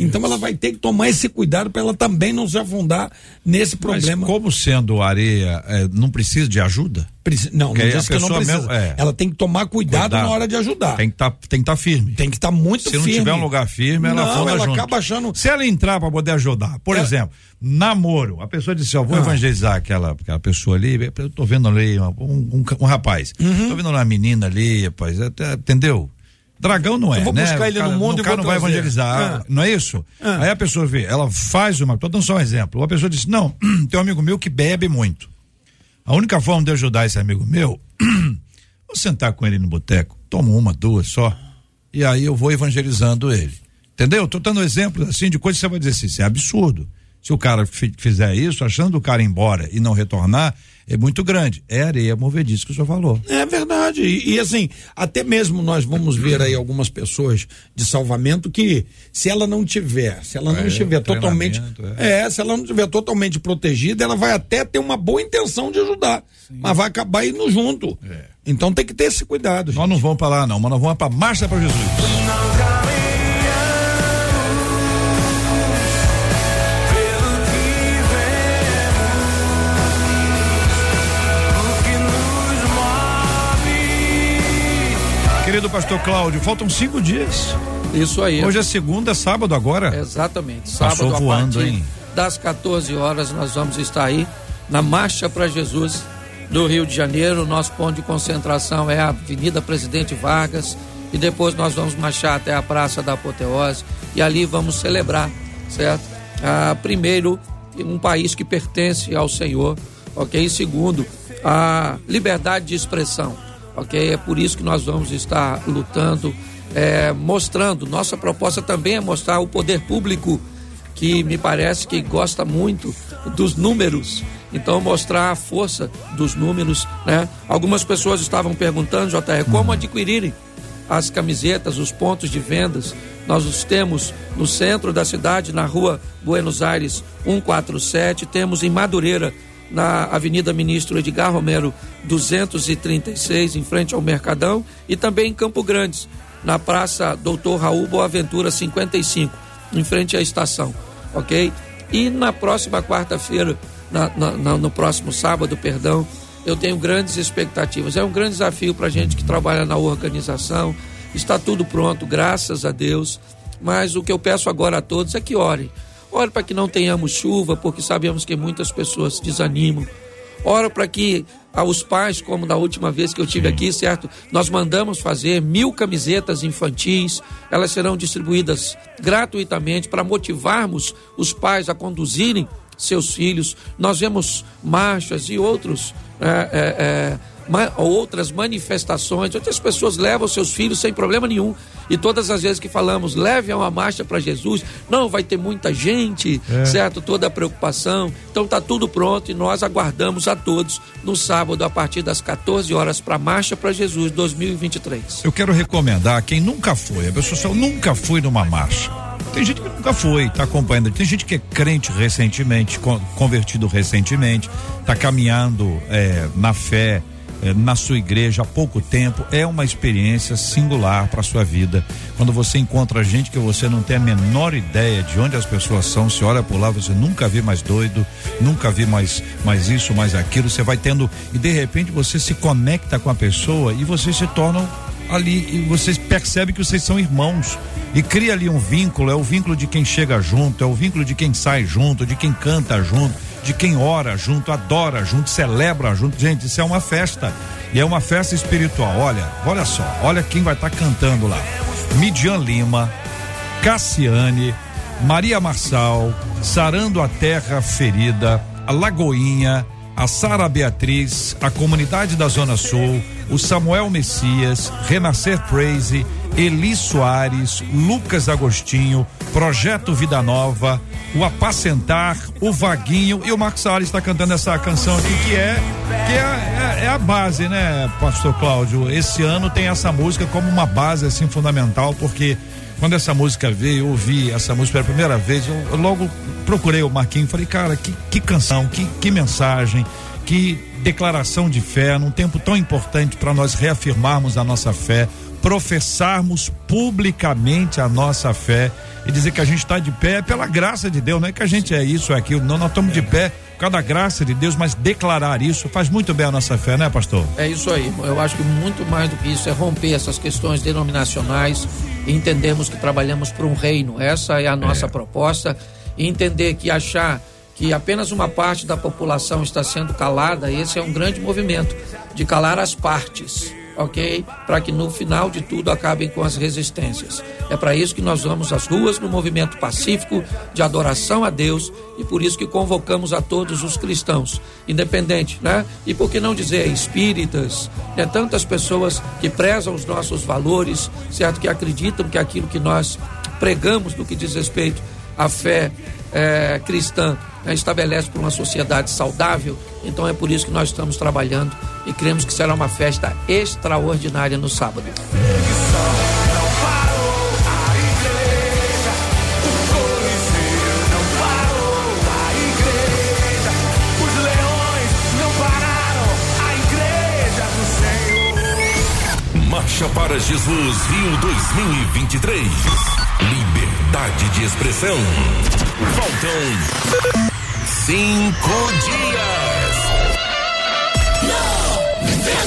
Então ela vai ter que tomar esse cuidado para ela também não se afundar nesse problema. Mas como sendo areia, é, não precisa de ajuda? Não, Porque não diz que não precisa. Mesmo, é. Ela tem que tomar cuidado, cuidado, na hora de ajudar. Tem que tá, estar tá firme. Tem que estar tá muito Se firme. Se não tiver um lugar firme, ela não, ela junto. acaba achando. Se ela entrar para poder ajudar, por é. exemplo, namoro, a pessoa disse, ó, vou ah. evangelizar aquela, aquela pessoa ali, eu tô vendo ali um, um, um rapaz, uhum. tô vendo uma menina ali, rapaz, até, entendeu? Dragão não é, eu vou né? buscar ele cara, no mundo o e cara vou não vai trazer. evangelizar, Ah. não é isso? Ah. Aí a pessoa vê, ela faz uma, tô dando só um exemplo. A pessoa diz: "Não, tem um amigo meu que bebe muito. A única forma de ajudar esse amigo meu, vou sentar com ele no boteco, tomo uma, duas só, e aí eu vou evangelizando ele. Entendeu? Tô dando exemplos assim de coisas que você vai dizer assim, isso é absurdo. Se o cara fi- fizer isso, achando o cara ir embora e não retornar, é muito grande. É areia movediça que o senhor falou. É verdade. E, e, assim, até mesmo nós vamos ver aí algumas pessoas de salvamento que, se ela não tiver, se ela não É, estiver totalmente. treinamento, É. se ela não estiver totalmente protegida, ela vai até ter uma boa intenção de ajudar. Mas vai acabar indo junto. Então tem que ter esse cuidado. É. Nós não vamos pra lá, não, mas nós vamos pra Marcha para Jesus. Querido pastor Cláudio, faltam cinco dias. Isso aí. Hoje é segunda, sábado agora. Exatamente. Sábado Passou a voando, partir hein? das 14 horas nós vamos estar aí na Marcha para Jesus do Rio de Janeiro. Nosso ponto de concentração é a Avenida Presidente Vargas e depois nós vamos marchar até a Praça da Apoteose e ali vamos celebrar, certo? Ah, primeiro, um país que pertence ao Senhor, ok? E segundo, a liberdade de expressão, ok? É por isso que nós vamos estar lutando, é, mostrando. Nossa proposta também é mostrar o poder público que me parece que gosta muito dos números. Então mostrar a força dos números, né? Algumas pessoas estavam perguntando, JR, como adquirirem as camisetas, os pontos de vendas. Nós os temos no centro da cidade, na rua Buenos Aires 147, temos em Madureira, na Avenida Ministro Edgar Romero 236, em frente ao Mercadão, e também em Campo Grandes, na Praça Doutor Raul Boaventura 55, em frente à estação, ok? E na próxima quarta-feira, no próximo sábado, perdão, eu tenho grandes expectativas. É um grande desafio para a gente que trabalha na organização. Está tudo pronto, graças a Deus. Mas o que eu peço agora a todos é que orem. Ore para que não tenhamos chuva, porque sabemos que muitas pessoas desanimam. Ora para que ah, os pais, como da última vez que eu tive aqui, certo? Nós mandamos fazer mil camisetas infantis, elas serão distribuídas gratuitamente para motivarmos os pais a conduzirem seus filhos. Nós vemos marchas e outros, é, é, é, outras manifestações, onde as pessoas levam seus filhos sem problema nenhum. E todas as vezes que falamos, leve uma marcha para Jesus, não vai ter muita gente, certo? Toda a preocupação. Então tá tudo pronto e nós aguardamos a todos no sábado a partir das 14 horas para Marcha para Jesus 2023. Eu quero recomendar quem nunca foi, a pessoa só nunca foi numa marcha. Tem gente que nunca foi, tá acompanhando. Tem gente que é crente recentemente, con- convertido recentemente, tá caminhando eh, na fé, eh, na sua igreja há pouco tempo. É uma experiência singular para sua vida. Quando você encontra gente que você não tem a menor ideia de onde as pessoas são, você olha por lá, você nunca vi mais doido, nunca vi mais, mais isso, mais aquilo. Você vai tendo e de repente você se conecta com a pessoa e vocês se tornam ali e vocês percebem que vocês são irmãos e cria ali um vínculo, é o vínculo de quem chega junto, é o vínculo de quem sai junto, de quem canta junto, de quem ora junto, adora junto, celebra junto. Gente, isso é uma festa e é uma festa espiritual. Olha, olha só, olha quem vai estar cantando lá. Midian Lima, Cassiane, Maria Marçal, Sarando a Terra Ferida, a Lagoinha, a Sara Beatriz, a comunidade da Zona Sul, o Samuel Messias, Renascer Praise, Eli Soares, Lucas Agostinho, Projeto Vida Nova, o Apacentar, o Vaguinho e o Marcos Salles está cantando essa canção aqui que é que é, é- é a base, né, Pastor Cláudio? Esse ano tem essa música como uma base assim fundamental porque quando essa música veio, eu ouvi essa música pela primeira vez, eu, eu logo procurei o Marquinhos e falei, cara, que, que canção, que, que mensagem, que declaração de fé, num tempo tão importante para nós reafirmarmos a nossa fé, professarmos publicamente a nossa fé e dizer que a gente está de pé pela graça de Deus, não é que a gente é isso ou aquilo, não, nós estamos de pé por causa da graça de Deus, mas declarar isso faz muito bem a nossa fé, né, pastor? É isso aí. Eu acho que muito mais do que isso é romper essas questões denominacionais e entendermos que trabalhamos para um reino. Essa é a nossa proposta. E entender que achar que apenas uma parte da população está sendo calada, esse é um grande movimento de calar as partes. Ok? Para que no final de tudo acabem com as resistências. É para isso que nós vamos às ruas no movimento pacífico de adoração a Deus e por isso que convocamos a todos os cristãos, independente, né? E por que não dizer espíritas, né? Tantas pessoas que prezam os nossos valores, certo? Que acreditam que aquilo que nós pregamos no que diz respeito à fé é, cristã né, estabelece para uma sociedade saudável. Então é por isso que nós estamos trabalhando e cremos que será uma festa extraordinária no sábado. Marcha para Jesus Rio 2023. Liberdade de expressão. Faltam cinco dias.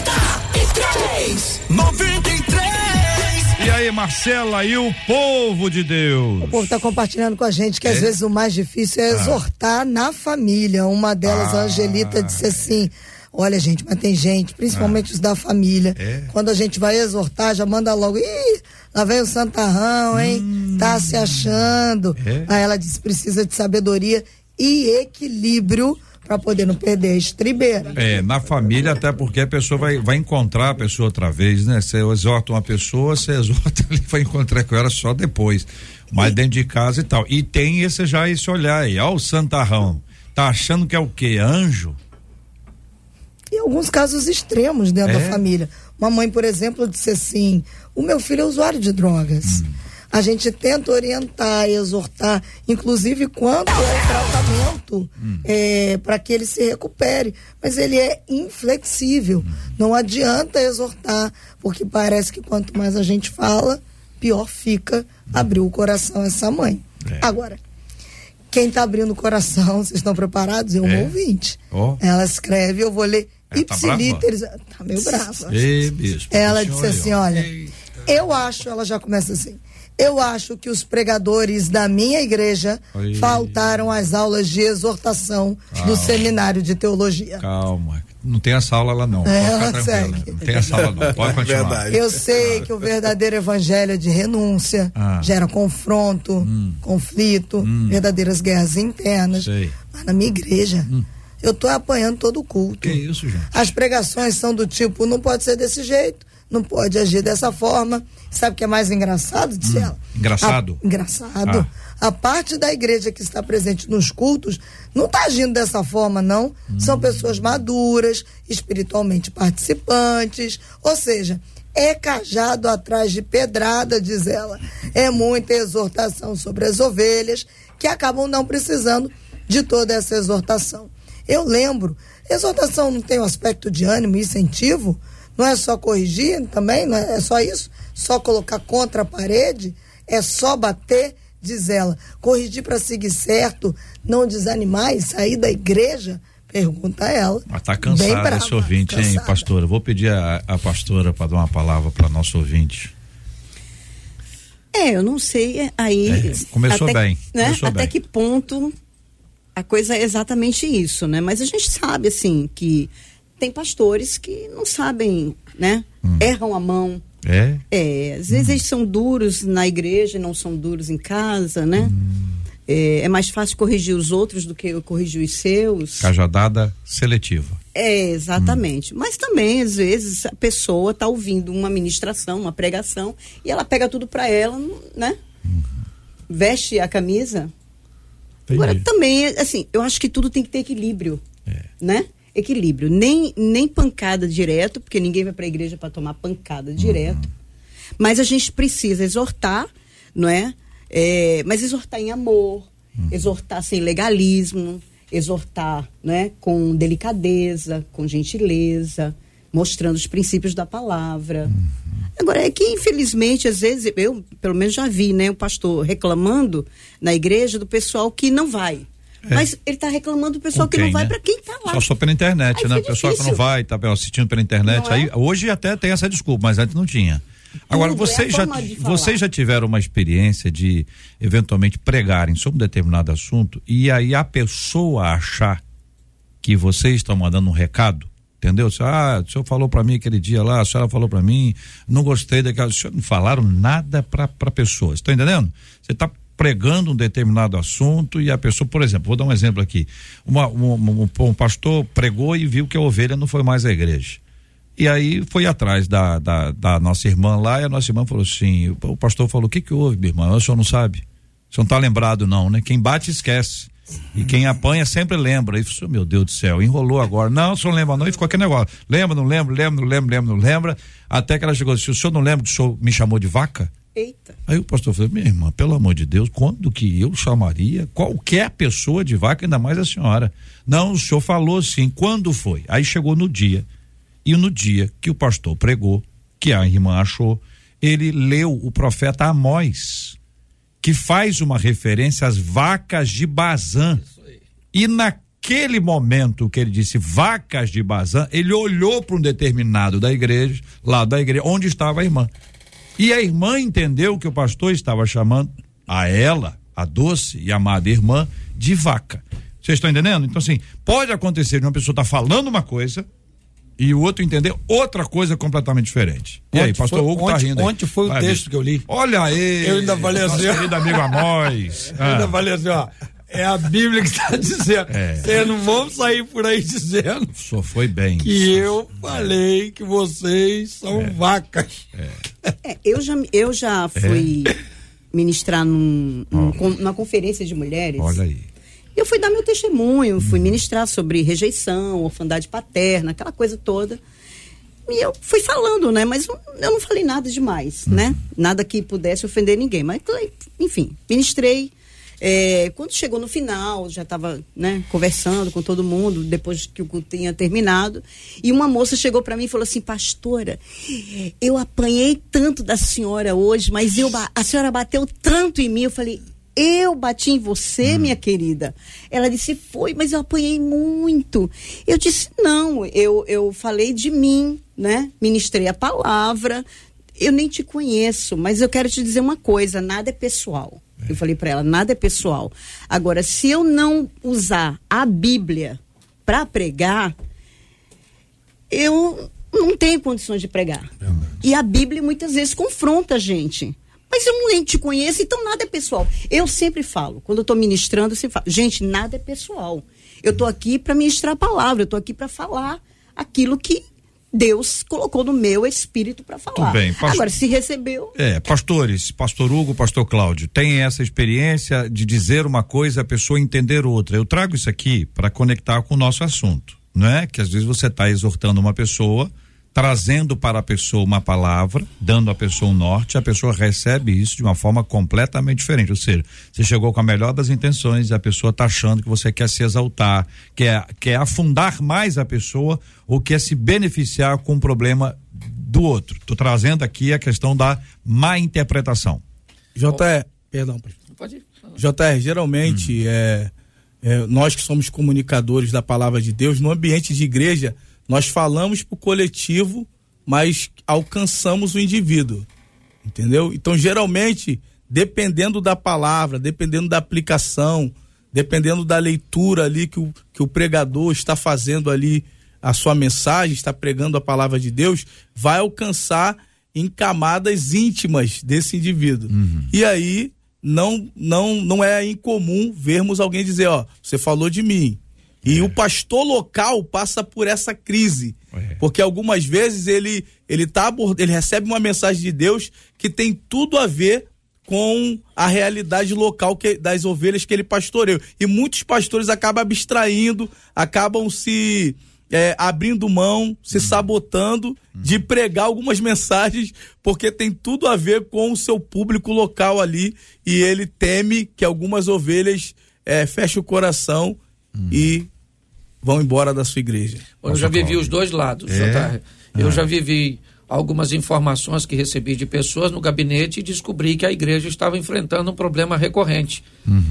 93! 93! E aí, Marcela, e o povo de Deus? O povo está compartilhando com a gente que é? às vezes o mais difícil é ah. exortar ah. na família. Uma delas, ah. a Angelita, disse assim: Olha, gente, mas tem gente, principalmente ah. os da família. É. Quando a gente vai exortar, já manda logo. Ih, lá vem o santarrão, hein? Hum. Tá se achando. É. Aí ela diz: precisa de sabedoria e equilíbrio para poder não perder a estribeira. É, na família, até porque a pessoa vai, vai encontrar a pessoa outra vez, né? Você exorta uma pessoa, você exorta ali, vai encontrar com ela só depois. Mas e... dentro de casa e tal. E tem esse já esse olhar aí, ó, o santarrão. Tá achando que é o quê? Anjo? E alguns casos extremos dentro é? da família. Uma mãe, por exemplo, disse assim: o meu filho é usuário de drogas. Hum. A gente tenta orientar, exortar, inclusive quanto é o tratamento hum. é, para que ele se recupere. Mas ele é inflexível. Hum. Não adianta exortar, porque parece que quanto mais a gente fala, pior fica abrir o coração essa mãe. É. Agora, quem está abrindo o coração, vocês estão preparados? É um é. ouvinte. Oh. Ela escreve, eu vou ler é, ipsilíteres. Tá, tá meio brava. Ei, bispo, ela disse assim: olha, eu acho, ela já começa assim. Eu acho que os pregadores da minha igreja Oi. faltaram às aulas de exortação Calma. do seminário de teologia. Calma, não tem essa aula lá não. É, ela segue. Não tem essa aula não. Pode continuar. Verdade. Eu sei que o verdadeiro evangelho é de renúncia, ah. gera confronto, hum. conflito, hum. verdadeiras guerras internas. Sei. Mas na minha igreja, hum. Eu tô apanhando todo o culto. Que isso, gente? As pregações são do tipo, não pode ser desse jeito não pode agir dessa forma. Sabe o que é mais engraçado? Disse hum, ela. Engraçado. A, engraçado. Ah. A parte da igreja que está presente nos cultos não está agindo dessa forma, não. Hum. São pessoas maduras, espiritualmente participantes. Ou seja, é cajado atrás de pedrada, diz ela. É muita exortação sobre as ovelhas que acabam não precisando de toda essa exortação. Eu lembro, exortação não tem o um aspecto de ânimo e incentivo? Não é só corrigir também, não é, é só isso? Só colocar contra a parede? É só bater? Diz ela. Corrigir para seguir certo, não desanimar e sair da igreja? Pergunta ela. Mas tá cansada esse ouvinte, cansada. hein, pastora? Vou pedir a, a pastora para dar uma palavra para nosso ouvinte. É, eu não sei é, aí. É, começou até, bem. Né? Começou até bem. que ponto a coisa é exatamente isso, né? Mas a gente sabe, assim, que tem pastores que não sabem, né? Hum. Erram a mão. É? É, às vezes hum. eles são duros na igreja e não são duros em casa, né? Hum. É, é, mais fácil corrigir os outros do que corrigir os seus. Cajadada seletiva. É, exatamente. Hum. Mas também, às vezes, a pessoa está ouvindo uma ministração, uma pregação, e ela pega tudo para ela, né? Uhum. Veste a camisa. Entendi. Agora, também, assim, eu acho que tudo tem que ter equilíbrio, é. né? equilíbrio. Nem, nem pancada direto, porque ninguém vai para a igreja para tomar pancada uhum. direto. Uhum. Mas a gente precisa exortar, não é? é mas exortar em amor, uhum. exortar sem legalismo, exortar né, com delicadeza, com gentileza, mostrando os princípios da palavra. Uhum. Agora, é que infelizmente, às vezes, eu pelo menos já vi, né, o pastor reclamando na igreja do pessoal que não vai. É. Mas ele está reclamando do pessoal quem, que não vai né? para quem está lá. Só, só pela internet, aí né? O pessoal que não vai, está assistindo pela internet. Aí, é? hoje até tem essa desculpa, mas antes não tinha. Agora, Tudo, vocês, é já, vocês já tiveram uma experiência de eventualmente pregarem sobre um determinado assunto e aí a pessoa achar que vocês estão mandando um recado? Entendeu? Ah, o senhor falou para mim aquele dia lá, a senhora falou para mim, não gostei daquela. Não falaram nada para a pessoa. Estão entendendo? Você está pregando um determinado assunto e a pessoa, por exemplo, vou dar um exemplo aqui. Uma, um, um, um pastor pregou e viu que a ovelha não foi mais à igreja. E aí foi atrás da, da, da, nossa irmã lá e a nossa irmã falou assim: o pastor falou: o que, que houve, minha irmã? O senhor não sabe? O senhor não está lembrado, não, né? Quem bate, esquece. E quem apanha sempre lembra. Falou, meu Deus do céu, enrolou agora. Não, o senhor não lembra, não. E ficou aquele negócio. Lembra, não lembra, lembra, não lembra, lembra, não lembra. Até que ela chegou assim: o senhor não lembra que o senhor me chamou de vaca? Eita. Aí o pastor falou: minha irmã, pelo amor de Deus, quando que eu chamaria qualquer pessoa de vaca, ainda mais a senhora? Não, o senhor falou assim, quando foi? Aí chegou no dia. E no dia que o pastor pregou, que a irmã achou, ele leu o profeta Amós, que faz uma referência às vacas de Bazã. E naquele momento que ele disse vacas de Bazã, ele olhou para um determinado da igreja, lá da igreja, onde estava a irmã. E a irmã entendeu que o pastor estava chamando a ela, a doce e amada irmã, de vaca. Vocês estão entendendo? Então, assim, pode acontecer de uma pessoa estar tá falando uma coisa e o outro entender outra coisa completamente diferente. E ontem aí, pastor foi, Hugo tá ontem, rindo aí. Ontem foi o Vai, texto bicho. que eu li. Olha aí. Eu ainda falei assim, Nosso querido amigo Amós. Eu ainda falei assim, ó. É a Bíblia que está dizendo. É. Vocês não vão sair por aí dizendo O senhor foi bem. que eu falei que vocês são É. vacas. É, eu já, eu já fui ministrar num, num numa conferência de mulheres. Olha aí. Eu fui dar meu testemunho, fui ministrar sobre rejeição, orfandade paterna, aquela coisa toda. E eu fui falando, né? Mas eu não falei nada demais, né? Nada que pudesse ofender ninguém. Mas, enfim, ministrei. É, quando chegou no final, já estava né, conversando com todo mundo, depois que o culto tinha terminado, e uma moça chegou para mim e falou assim: Pastora, eu apanhei tanto da senhora hoje, mas eu, a senhora bateu tanto em mim. Eu falei: Eu bati em você, minha querida. Ela disse: Foi, mas eu apanhei muito. Eu disse: Não, eu, eu falei de mim, né? Ministrei a palavra. Eu nem te conheço, mas eu quero te dizer uma coisa: nada é pessoal. Eu falei para ela, nada é pessoal. Agora, se eu não usar a Bíblia para pregar, eu não tenho condições de pregar. E a Bíblia muitas vezes confronta a gente. Mas eu nem te conheço, então nada é pessoal. Eu sempre falo, quando eu estou ministrando, eu sempre falo, gente, nada é pessoal. Eu estou aqui para ministrar a palavra, eu estou aqui para falar aquilo que Deus colocou no meu espírito para falar. Tudo bem, pastor- Agora, se recebeu, É, pastores, pastor Hugo, pastor Cláudio, tem essa experiência de dizer uma coisa, a pessoa entender outra. Eu trago isso aqui para conectar com o nosso assunto, não é? Que às vezes você está exortando uma pessoa, trazendo para a pessoa uma palavra, dando à pessoa um norte, a pessoa recebe isso de uma forma completamente diferente. Ou seja, você chegou com a melhor das intenções a pessoa está achando que você quer se exaltar, quer, quer afundar mais a pessoa ou quer se beneficiar com o problema do outro. Estou trazendo aqui a questão da má interpretação. JR, perdão. Pode ir. JR, geralmente, é, é, nós que somos comunicadores da palavra de Deus, no ambiente de igreja, nós falamos para o coletivo, mas alcançamos o indivíduo. Entendeu? Então, geralmente, dependendo da palavra, dependendo da aplicação, dependendo da leitura ali que o, que o pregador está fazendo ali a sua mensagem, está pregando a palavra de Deus, vai alcançar em camadas íntimas desse indivíduo. E aí não não não é incomum vermos alguém dizer, ó, você falou de mim. E o pastor local passa por essa crise, É. porque algumas vezes ele ele tá ele recebe uma mensagem de Deus que tem tudo a ver com a realidade local que, das ovelhas que ele pastoreou. E muitos pastores acabam abstraindo, acabam se é, abrindo mão, se sabotando de pregar algumas mensagens, porque tem tudo a ver com o seu público local ali. E ele teme que algumas ovelhas é, fechem o coração e vão embora da sua igreja. Eu já vivi os dois lados, É? JR. Eu já vivi algumas informações que recebi de pessoas no gabinete e descobri que a igreja estava enfrentando um problema recorrente.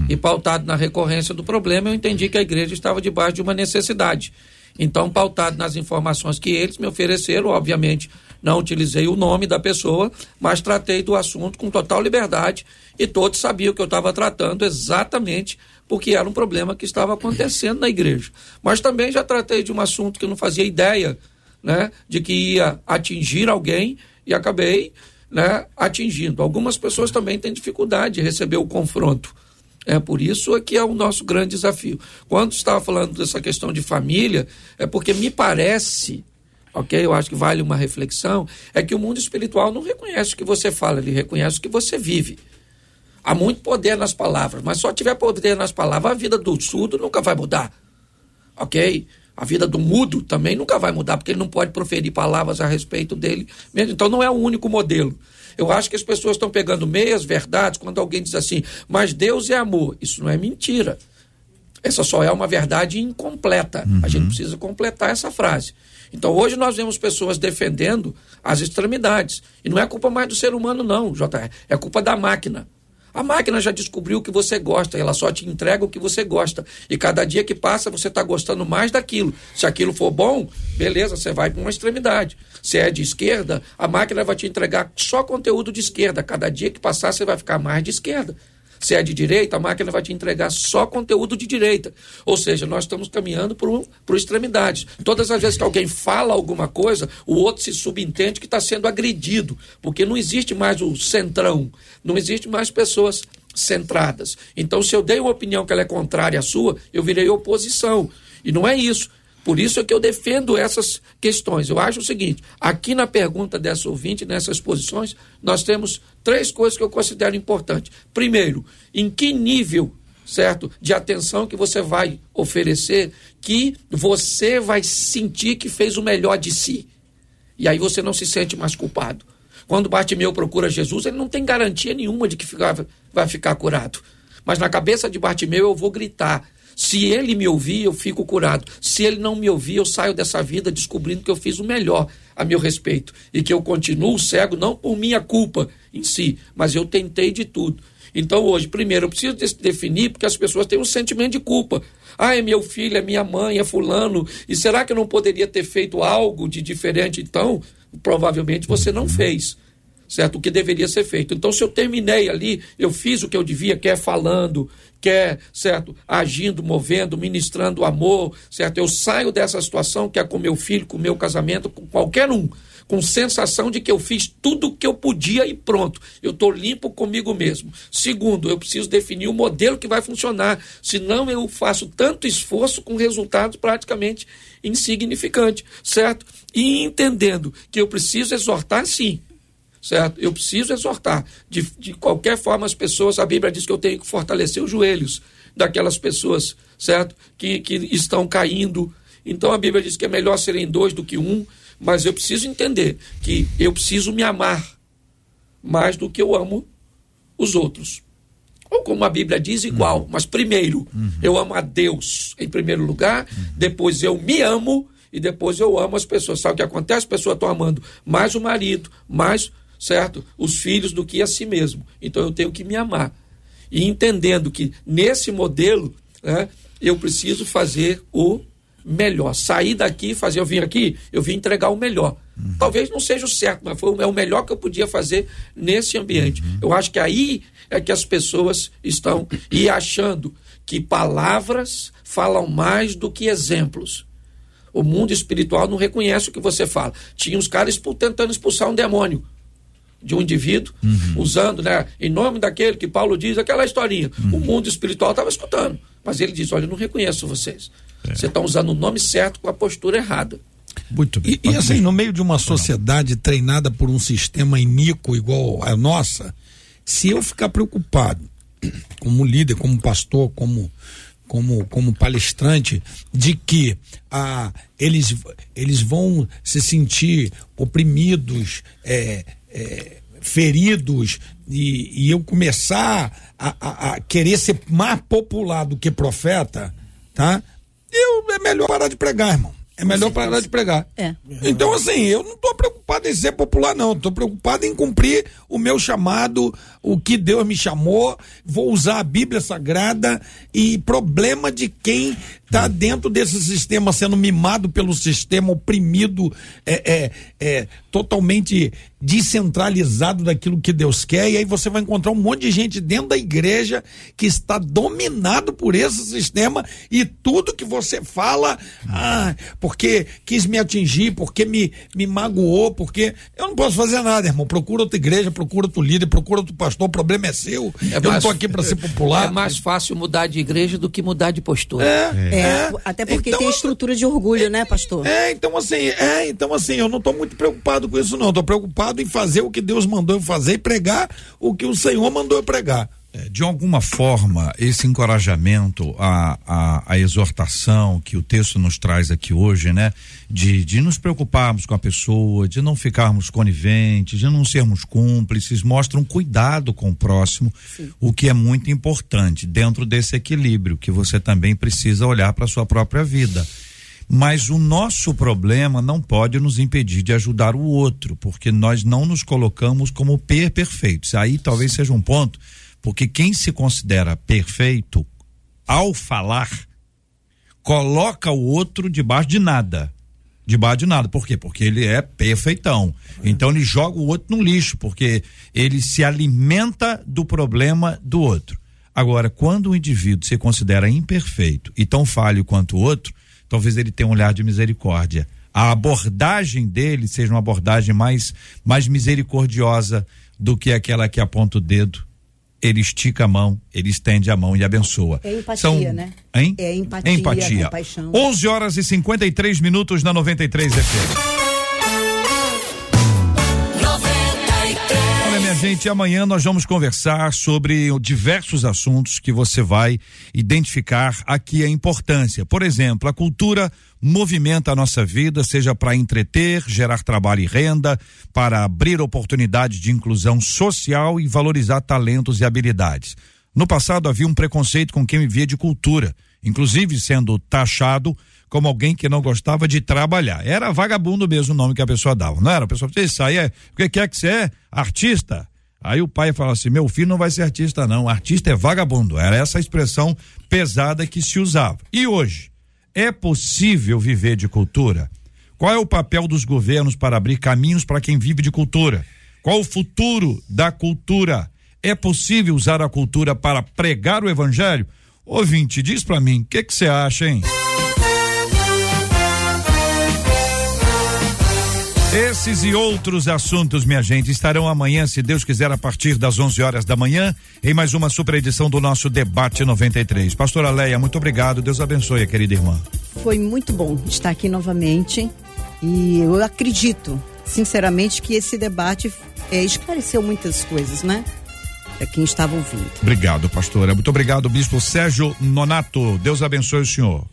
E pautado na recorrência do problema, eu entendi que a igreja estava debaixo de uma necessidade. Então, pautado nas informações que eles me ofereceram, obviamente, não utilizei o nome da pessoa, mas tratei do assunto com total liberdade e todos sabiam que eu estava tratando exatamente porque era um problema que estava acontecendo na igreja. Mas também já tratei de um assunto que eu não fazia ideia né, de que ia atingir alguém e acabei né, atingindo. Algumas pessoas também têm dificuldade de receber o confronto. É por isso é que é o nosso grande desafio. Quando estava falando dessa questão de família, é porque me parece, ok? Eu acho que vale uma reflexão, é que o mundo espiritual não reconhece o que você fala, ele reconhece o que você vive. Há muito poder nas palavras, mas só tiver poder nas palavras, a vida do surdo nunca vai mudar. Ok? A vida do mudo também nunca vai mudar, porque ele não pode proferir palavras a respeito dele mesmo. Então não é o único modelo. Eu acho que as pessoas estão pegando meias verdades quando alguém diz assim, mas Deus é amor. Isso não é mentira. Essa só é uma verdade incompleta. Uhum. A gente precisa completar essa frase. Então hoje nós vemos pessoas defendendo as extremidades. E não é culpa mais do ser humano, não, JR. É culpa da máquina. A máquina já descobriu o que você gosta, ela só te entrega o que você gosta. E cada dia que passa, você está gostando mais daquilo. Se aquilo for bom, beleza, você vai para uma extremidade. Se é de esquerda, a máquina vai te entregar só conteúdo de esquerda. Cada dia que passar, você vai ficar mais de esquerda. Se é de direita, a máquina vai te entregar só conteúdo de direita. Ou seja, nós estamos caminhando para extremidades. Todas as vezes que alguém fala alguma coisa, o outro se subentende que está sendo agredido, porque não existe mais o centrão, não existe mais pessoas centradas. Então, se eu dei uma opinião que ela é contrária à sua, eu virei oposição. E não é isso. Por isso é que eu defendo essas questões. Eu acho o seguinte: aqui na pergunta dessa ouvinte, nessas posições, nós temos três coisas que eu considero importantes. Primeiro, em que nível, certo, de atenção que você vai oferecer que você vai sentir que fez o melhor de si. E aí você não se sente mais culpado. Quando Bartimeu procura Jesus, ele não tem garantia nenhuma de que vai ficar curado. Mas na cabeça de Bartimeu eu vou gritar: se ele me ouvir, eu fico curado. Se ele não me ouvir, eu saio dessa vida descobrindo que eu fiz o melhor a meu respeito e que eu continuo cego não por minha culpa em si, mas eu tentei de tudo. Então hoje, primeiro, eu preciso definir porque as pessoas têm um sentimento de culpa. Ah, é meu filho, é minha mãe, é fulano. E será que eu não poderia ter feito algo de diferente então? Provavelmente você não fez certo? O que deveria ser feito. Então, se eu terminei ali, eu fiz o que eu devia, quer falando, quer, certo? Agindo, movendo, ministrando amor, certo? Eu saio dessa situação, quer com meu filho, com meu casamento, com qualquer um, com sensação de que eu fiz tudo o que eu podia e pronto. Eu estou limpo comigo mesmo. Segundo, eu preciso definir o modelo que vai funcionar, senão eu faço tanto esforço com resultados praticamente insignificantes, certo? E entendendo que eu preciso exortar, sim, certo? Eu preciso exortar. De, de qualquer forma, as pessoas, a Bíblia diz que eu tenho que fortalecer os joelhos daquelas pessoas, certo? Que, que estão caindo. Então a Bíblia diz que é melhor serem dois do que um, mas eu preciso entender que eu preciso me amar mais do que eu amo os outros. Ou como a Bíblia diz, igual. Uhum. Mas primeiro, uhum. eu amo a Deus em primeiro lugar, uhum. depois eu me amo e depois eu amo as pessoas. Sabe o que acontece? As pessoas estão amando mais o marido, mais certo? Os filhos do que a si mesmo. Então eu tenho que me amar. E entendendo que nesse modelo, né, eu preciso fazer o melhor. Sair daqui, fazer, eu vim aqui, eu vim entregar o melhor. Uhum. Talvez não seja o certo, mas foi é o melhor que eu podia fazer nesse ambiente. Uhum. Eu acho que aí é que as pessoas estão e achando que palavras falam mais do que exemplos. O mundo espiritual não reconhece o que você fala. Tinha uns caras tentando expulsar um demônio de um indivíduo, uhum. usando, né, em nome daquele que Paulo diz, aquela historinha. Uhum. O mundo espiritual estava escutando, mas ele diz: Olha, eu não reconheço vocês. É. Você está usando o nome certo com a postura errada. Muito bem. E, e assim, no meio de uma sociedade treinada por um sistema iníquo igual a nossa, se eu ficar preocupado, como líder, como pastor, como como, como palestrante, de que ah, eles, eles vão se sentir oprimidos, é, é, feridos e, e, eu começar a, a, a, querer ser mais popular do que profeta, tá? Eu, é melhor parar de pregar, irmão. É melhor parar de pregar. É. Então, assim, eu não estou preocupado em ser popular, não. Estou preocupado em cumprir o meu chamado, o que Deus me chamou. Vou usar a Bíblia Sagrada e problema de quem está dentro desse sistema, sendo mimado pelo sistema, oprimido, é, é, é, totalmente descentralizado daquilo que Deus quer, e aí você vai encontrar um monte de gente dentro da igreja que está dominado por esse sistema e tudo que você fala, ah, porque quis me atingir, porque me, me magoou, porque eu não posso fazer nada, irmão. Procura outra igreja, procura outro líder, procura outro pastor, o problema é seu. É eu mais, não estou aqui para ser popular. É mais fácil mudar de igreja do que mudar de postura. É, é. é. até porque então, tem estrutura de orgulho, né, pastor? É, então assim, é, então assim, eu não estou muito preocupado com isso, não. Estou preocupado em fazer o que Deus mandou eu fazer e pregar o que o Senhor mandou eu pregar. É, de alguma forma, esse encorajamento, a, a, a, exortação que o texto nos traz aqui hoje, né? De, de nos preocuparmos com a pessoa, de não ficarmos coniventes, de não sermos cúmplices, mostra um cuidado com o próximo, Sim. o que é muito importante dentro desse equilíbrio que você também precisa olhar para a sua própria vida. Mas o nosso problema não pode nos impedir de ajudar o outro, porque nós não nos colocamos como per perfeitos. Aí talvez seja um ponto porque quem se considera perfeito, ao falar, coloca o outro debaixo de nada. Debaixo de nada. Por quê? Porque ele é perfeitão. Então ele joga o outro no lixo, porque ele se alimenta do problema do outro. Agora, quando o indivíduo se considera imperfeito e tão falho quanto o outro, talvez ele tenha um olhar de misericórdia. A abordagem dele seja uma abordagem mais, mais misericordiosa do que aquela que aponta o dedo ele estica a mão, ele estende a mão e abençoa. É empatia, São, né? Hein? É empatia, empatia. Compaixão. 11 horas e 53 minutos na 93 FM. Gente, amanhã nós vamos conversar sobre diversos assuntos que você vai identificar aqui a importância. Por exemplo, a cultura movimenta a nossa vida, seja para entreter, gerar trabalho e renda, para abrir oportunidades de inclusão social e valorizar talentos e habilidades. No passado havia um preconceito com quem vivia de cultura, inclusive sendo taxado como alguém que não gostava de trabalhar. Era vagabundo mesmo o nome que a pessoa dava, não era? A pessoa isso aí é, o que é que você é? Artista? Aí o pai fala assim: meu filho não vai ser artista, não. Artista é vagabundo. Era essa expressão pesada que se usava. E hoje? É possível viver de cultura? Qual é o papel dos governos para abrir caminhos para quem vive de cultura? Qual o futuro da cultura? É possível usar a cultura para pregar o evangelho? Ouvinte, diz para mim, o que você acha, hein? Esses e outros assuntos, minha gente, estarão amanhã, se Deus quiser, a partir das 11 horas da manhã, em mais uma super edição do nosso Debate 93. Pastora Leia, muito obrigado. Deus abençoe, querida irmã. Foi muito bom estar aqui novamente e eu acredito, sinceramente, que esse debate é, esclareceu muitas coisas, né? Para quem estava ouvindo. Obrigado, pastora. Muito obrigado, Bispo Sérgio Nonato. Deus abençoe o senhor.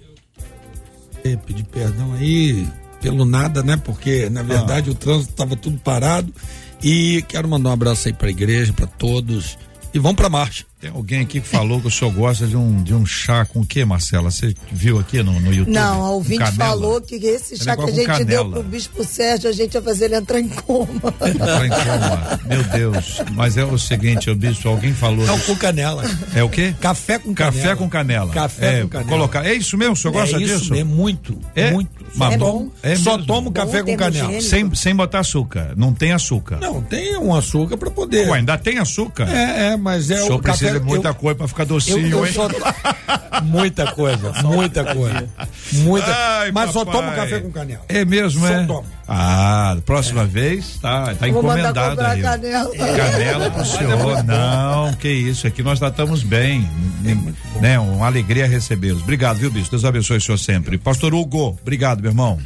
Pedir perdão aí pelo nada, né? Porque na verdade ah. o trânsito estava tudo parado. E quero mandar um abraço aí para a igreja, para todos. E vamos para marcha. Tem alguém aqui que falou que o senhor gosta de um, de um chá com o que, Marcela? Você viu aqui no, no YouTube? Não, a ouvinte falou que esse chá que a gente canela. deu pro Bispo Sérgio, a gente ia fazer ele entrar em coma. Entrar em coma. Meu Deus. Mas é o seguinte, o Bispo, alguém falou. Não, com canela. É o quê? Café com canela. Café com canela. Café é, com canela. Colocar. É isso mesmo? O senhor gosta é isso disso? É muito. É muito. Mas é bom. É Só tomo café com canela. Sem, sem botar açúcar. Não tem açúcar. Não, tem um açúcar para poder. Ué, ainda tem açúcar? É, é, mas é o, o precisa de muita eu, coisa para ficar docinho, eu, eu hein? Só... muita coisa, muita coisa. Muita. Ai, Mas papai. só tomo café com canela. É mesmo, só é? Tomo. Ah, próxima é. vez tá, tá encomendado aí. Canela. canela pro senhor. Não, que isso, aqui nós tratamos bem. né? Uma alegria recebê-los. Obrigado, viu, bicho? Deus abençoe o senhor sempre. Pastor Hugo, obrigado, meu irmão.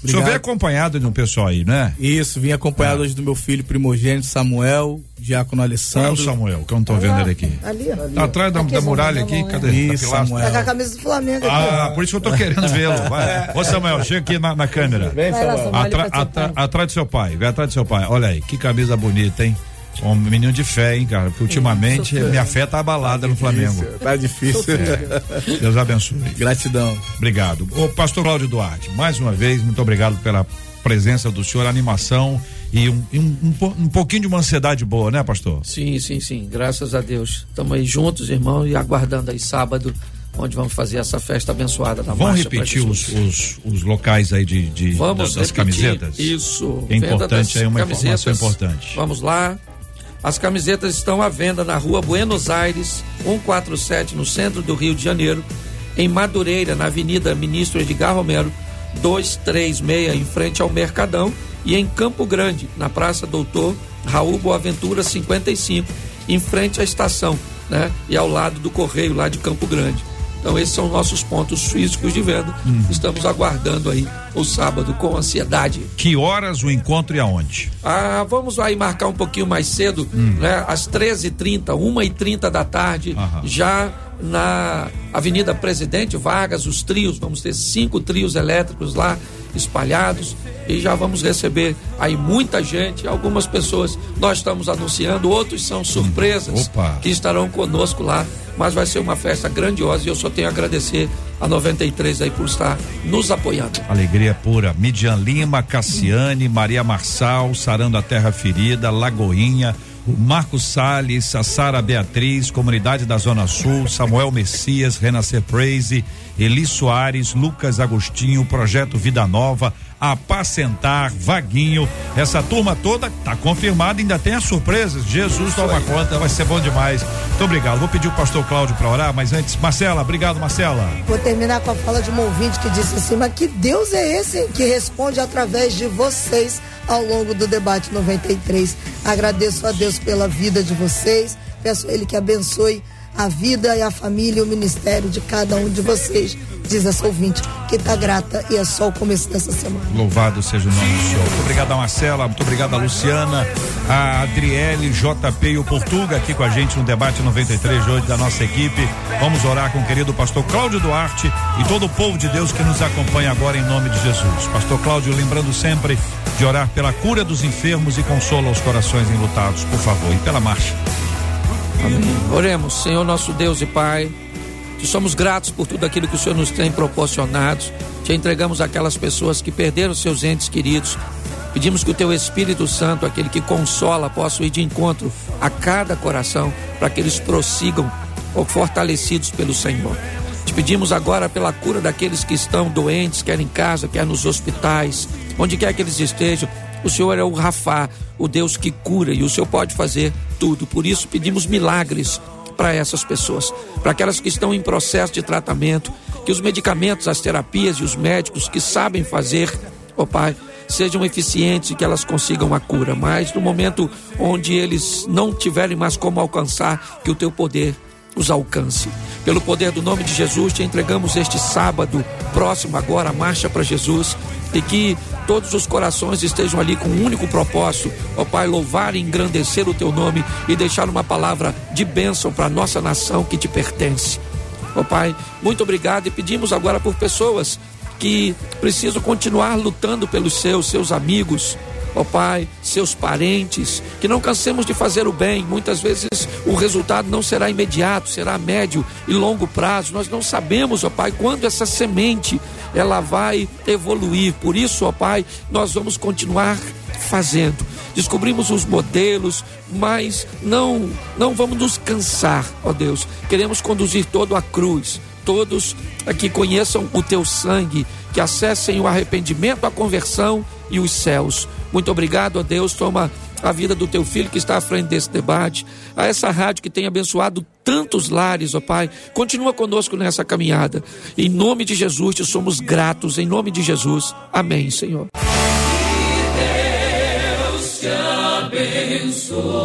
Obrigado. O senhor veio acompanhado de um pessoal aí, né? Isso, vim acompanhado ah. hoje do meu filho primogênito Samuel, Diácono Alessandro. Qual é o Samuel, que eu não tô vendo ele aqui. Ali, ali. Tá atrás da, da muralha aqui, cadê? Isso, tá Samuel. Tá com a camisa do Flamengo aqui. Ah, por isso que eu tô querendo vê-lo. Vai. Ô Samuel, chega aqui na, na câmera. Vem, Samuel. Atrás do seu pai, vem atrás do seu pai. Olha aí, que camisa bonita, hein? Um menino de fé, hein, cara? Porque ultimamente minha fé tá abalada tá no Flamengo. Tá difícil. É. Deus abençoe. Gratidão. Obrigado. O pastor Cláudio Duarte, mais uma vez, muito obrigado pela presença do senhor, animação e um, um, um, um, pouquinho de uma ansiedade boa, né, pastor? Sim, sim, sim. Graças a Deus. Estamos aí juntos, irmão, e aguardando aí sábado onde vamos fazer essa festa abençoada da Vamos repetir os, os, os, locais aí de, de vamos das, repetir, camisetas? Isso. É importante, é uma informação importante. Vamos lá. As camisetas estão à venda na rua Buenos Aires, 147, no centro do Rio de Janeiro. Em Madureira, na Avenida Ministro Edgar Romero, 236, em frente ao Mercadão. E em Campo Grande, na Praça Doutor Raul Boaventura 55, em frente à estação, né? E ao lado do Correio, lá de Campo Grande. Então esses são nossos pontos físicos de venda. Uhum. Estamos aguardando aí o sábado com ansiedade. Que horas o encontro e aonde? Ah, vamos aí marcar um pouquinho mais cedo, uhum. né? Às 13h30, 1h30 da tarde, uhum. já na Avenida Presidente Vargas, os trios, vamos ter cinco trios elétricos lá espalhados e já vamos receber aí muita gente, algumas pessoas nós estamos anunciando, outros são surpresas Opa. que estarão conosco lá, mas vai ser uma festa grandiosa e eu só tenho a agradecer a 93 aí por estar nos apoiando. Alegria pura. Midian Lima, Cassiane, Maria Marçal, Sarando a Terra Ferida, Lagoinha, Marcos Salles, a Sara Beatriz, Comunidade da Zona Sul, Samuel Messias, Renascer Praise, Eli Soares, Lucas Agostinho, Projeto Vida Nova, Apacentar, Vaguinho, essa turma toda tá confirmada, ainda tem as surpresas. Jesus toma conta, vai ser bom demais. Muito obrigado. Vou pedir o pastor Cláudio para orar, mas antes, Marcela, obrigado, Marcela. Vou terminar com a fala de um ouvinte que disse assim: mas que Deus é esse que responde através de vocês ao longo do debate 93? Agradeço a Deus pela vida de vocês, peço a Ele que abençoe a vida e a família e o ministério de cada um de vocês diz essa ouvinte, que está grata e é só o começo dessa semana. Louvado seja o nome do Senhor. Muito obrigado a Marcela, muito obrigado a Luciana, a Adriele, JP e o Portuga aqui com a gente no debate 93 de hoje da nossa equipe. Vamos orar com o querido pastor Cláudio Duarte e todo o povo de Deus que nos acompanha agora em nome de Jesus. Pastor Cláudio, lembrando sempre de orar pela cura dos enfermos e consola os corações enlutados, por favor, e pela marcha. Amém. Oremos, Senhor nosso Deus e Pai. Te somos gratos por tudo aquilo que o Senhor nos tem proporcionado. Te entregamos aquelas pessoas que perderam seus entes queridos. Pedimos que o Teu Espírito Santo, aquele que consola, possa ir de encontro a cada coração, para que eles prossigam fortalecidos pelo Senhor. Te pedimos agora pela cura daqueles que estão doentes, quer em casa, quer nos hospitais, onde quer que eles estejam. O Senhor é o Rafá, o Deus que cura, e o Senhor pode fazer tudo. Por isso pedimos milagres para essas pessoas, para aquelas que estão em processo de tratamento, que os medicamentos, as terapias e os médicos que sabem fazer, ó oh Pai, sejam eficientes e que elas consigam a cura. Mas no momento onde eles não tiverem mais como alcançar, que o teu poder os alcance. Pelo poder do nome de Jesus, te entregamos este sábado próximo agora, a marcha para Jesus, e que todos os corações estejam ali com um único propósito, ó Pai, louvar e engrandecer o teu nome e deixar uma palavra de bênção para a nossa nação que te pertence. Ó Pai, muito obrigado e pedimos agora por pessoas que precisam continuar lutando pelos seus, seus amigos, ó Pai, seus parentes, que não cansemos de fazer o bem. Muitas vezes o resultado não será imediato, será médio e longo prazo. Nós não sabemos, ó Pai, quando essa semente ela vai evoluir. Por isso, ó Pai, nós vamos continuar fazendo. Descobrimos os modelos, mas não não vamos nos cansar, ó Deus. Queremos conduzir todo a cruz. Todos que conheçam o teu sangue, que acessem o arrependimento, a conversão e os céus. Muito obrigado, ó Deus. Toma a vida do teu filho que está à frente desse debate, a essa rádio que tem abençoado tantos lares, ó Pai. Continua conosco nessa caminhada. Em nome de Jesus, te somos gratos. Em nome de Jesus. Amém, Senhor. Que Deus te abençoe.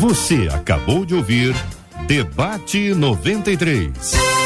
Você acabou de ouvir Debate 93.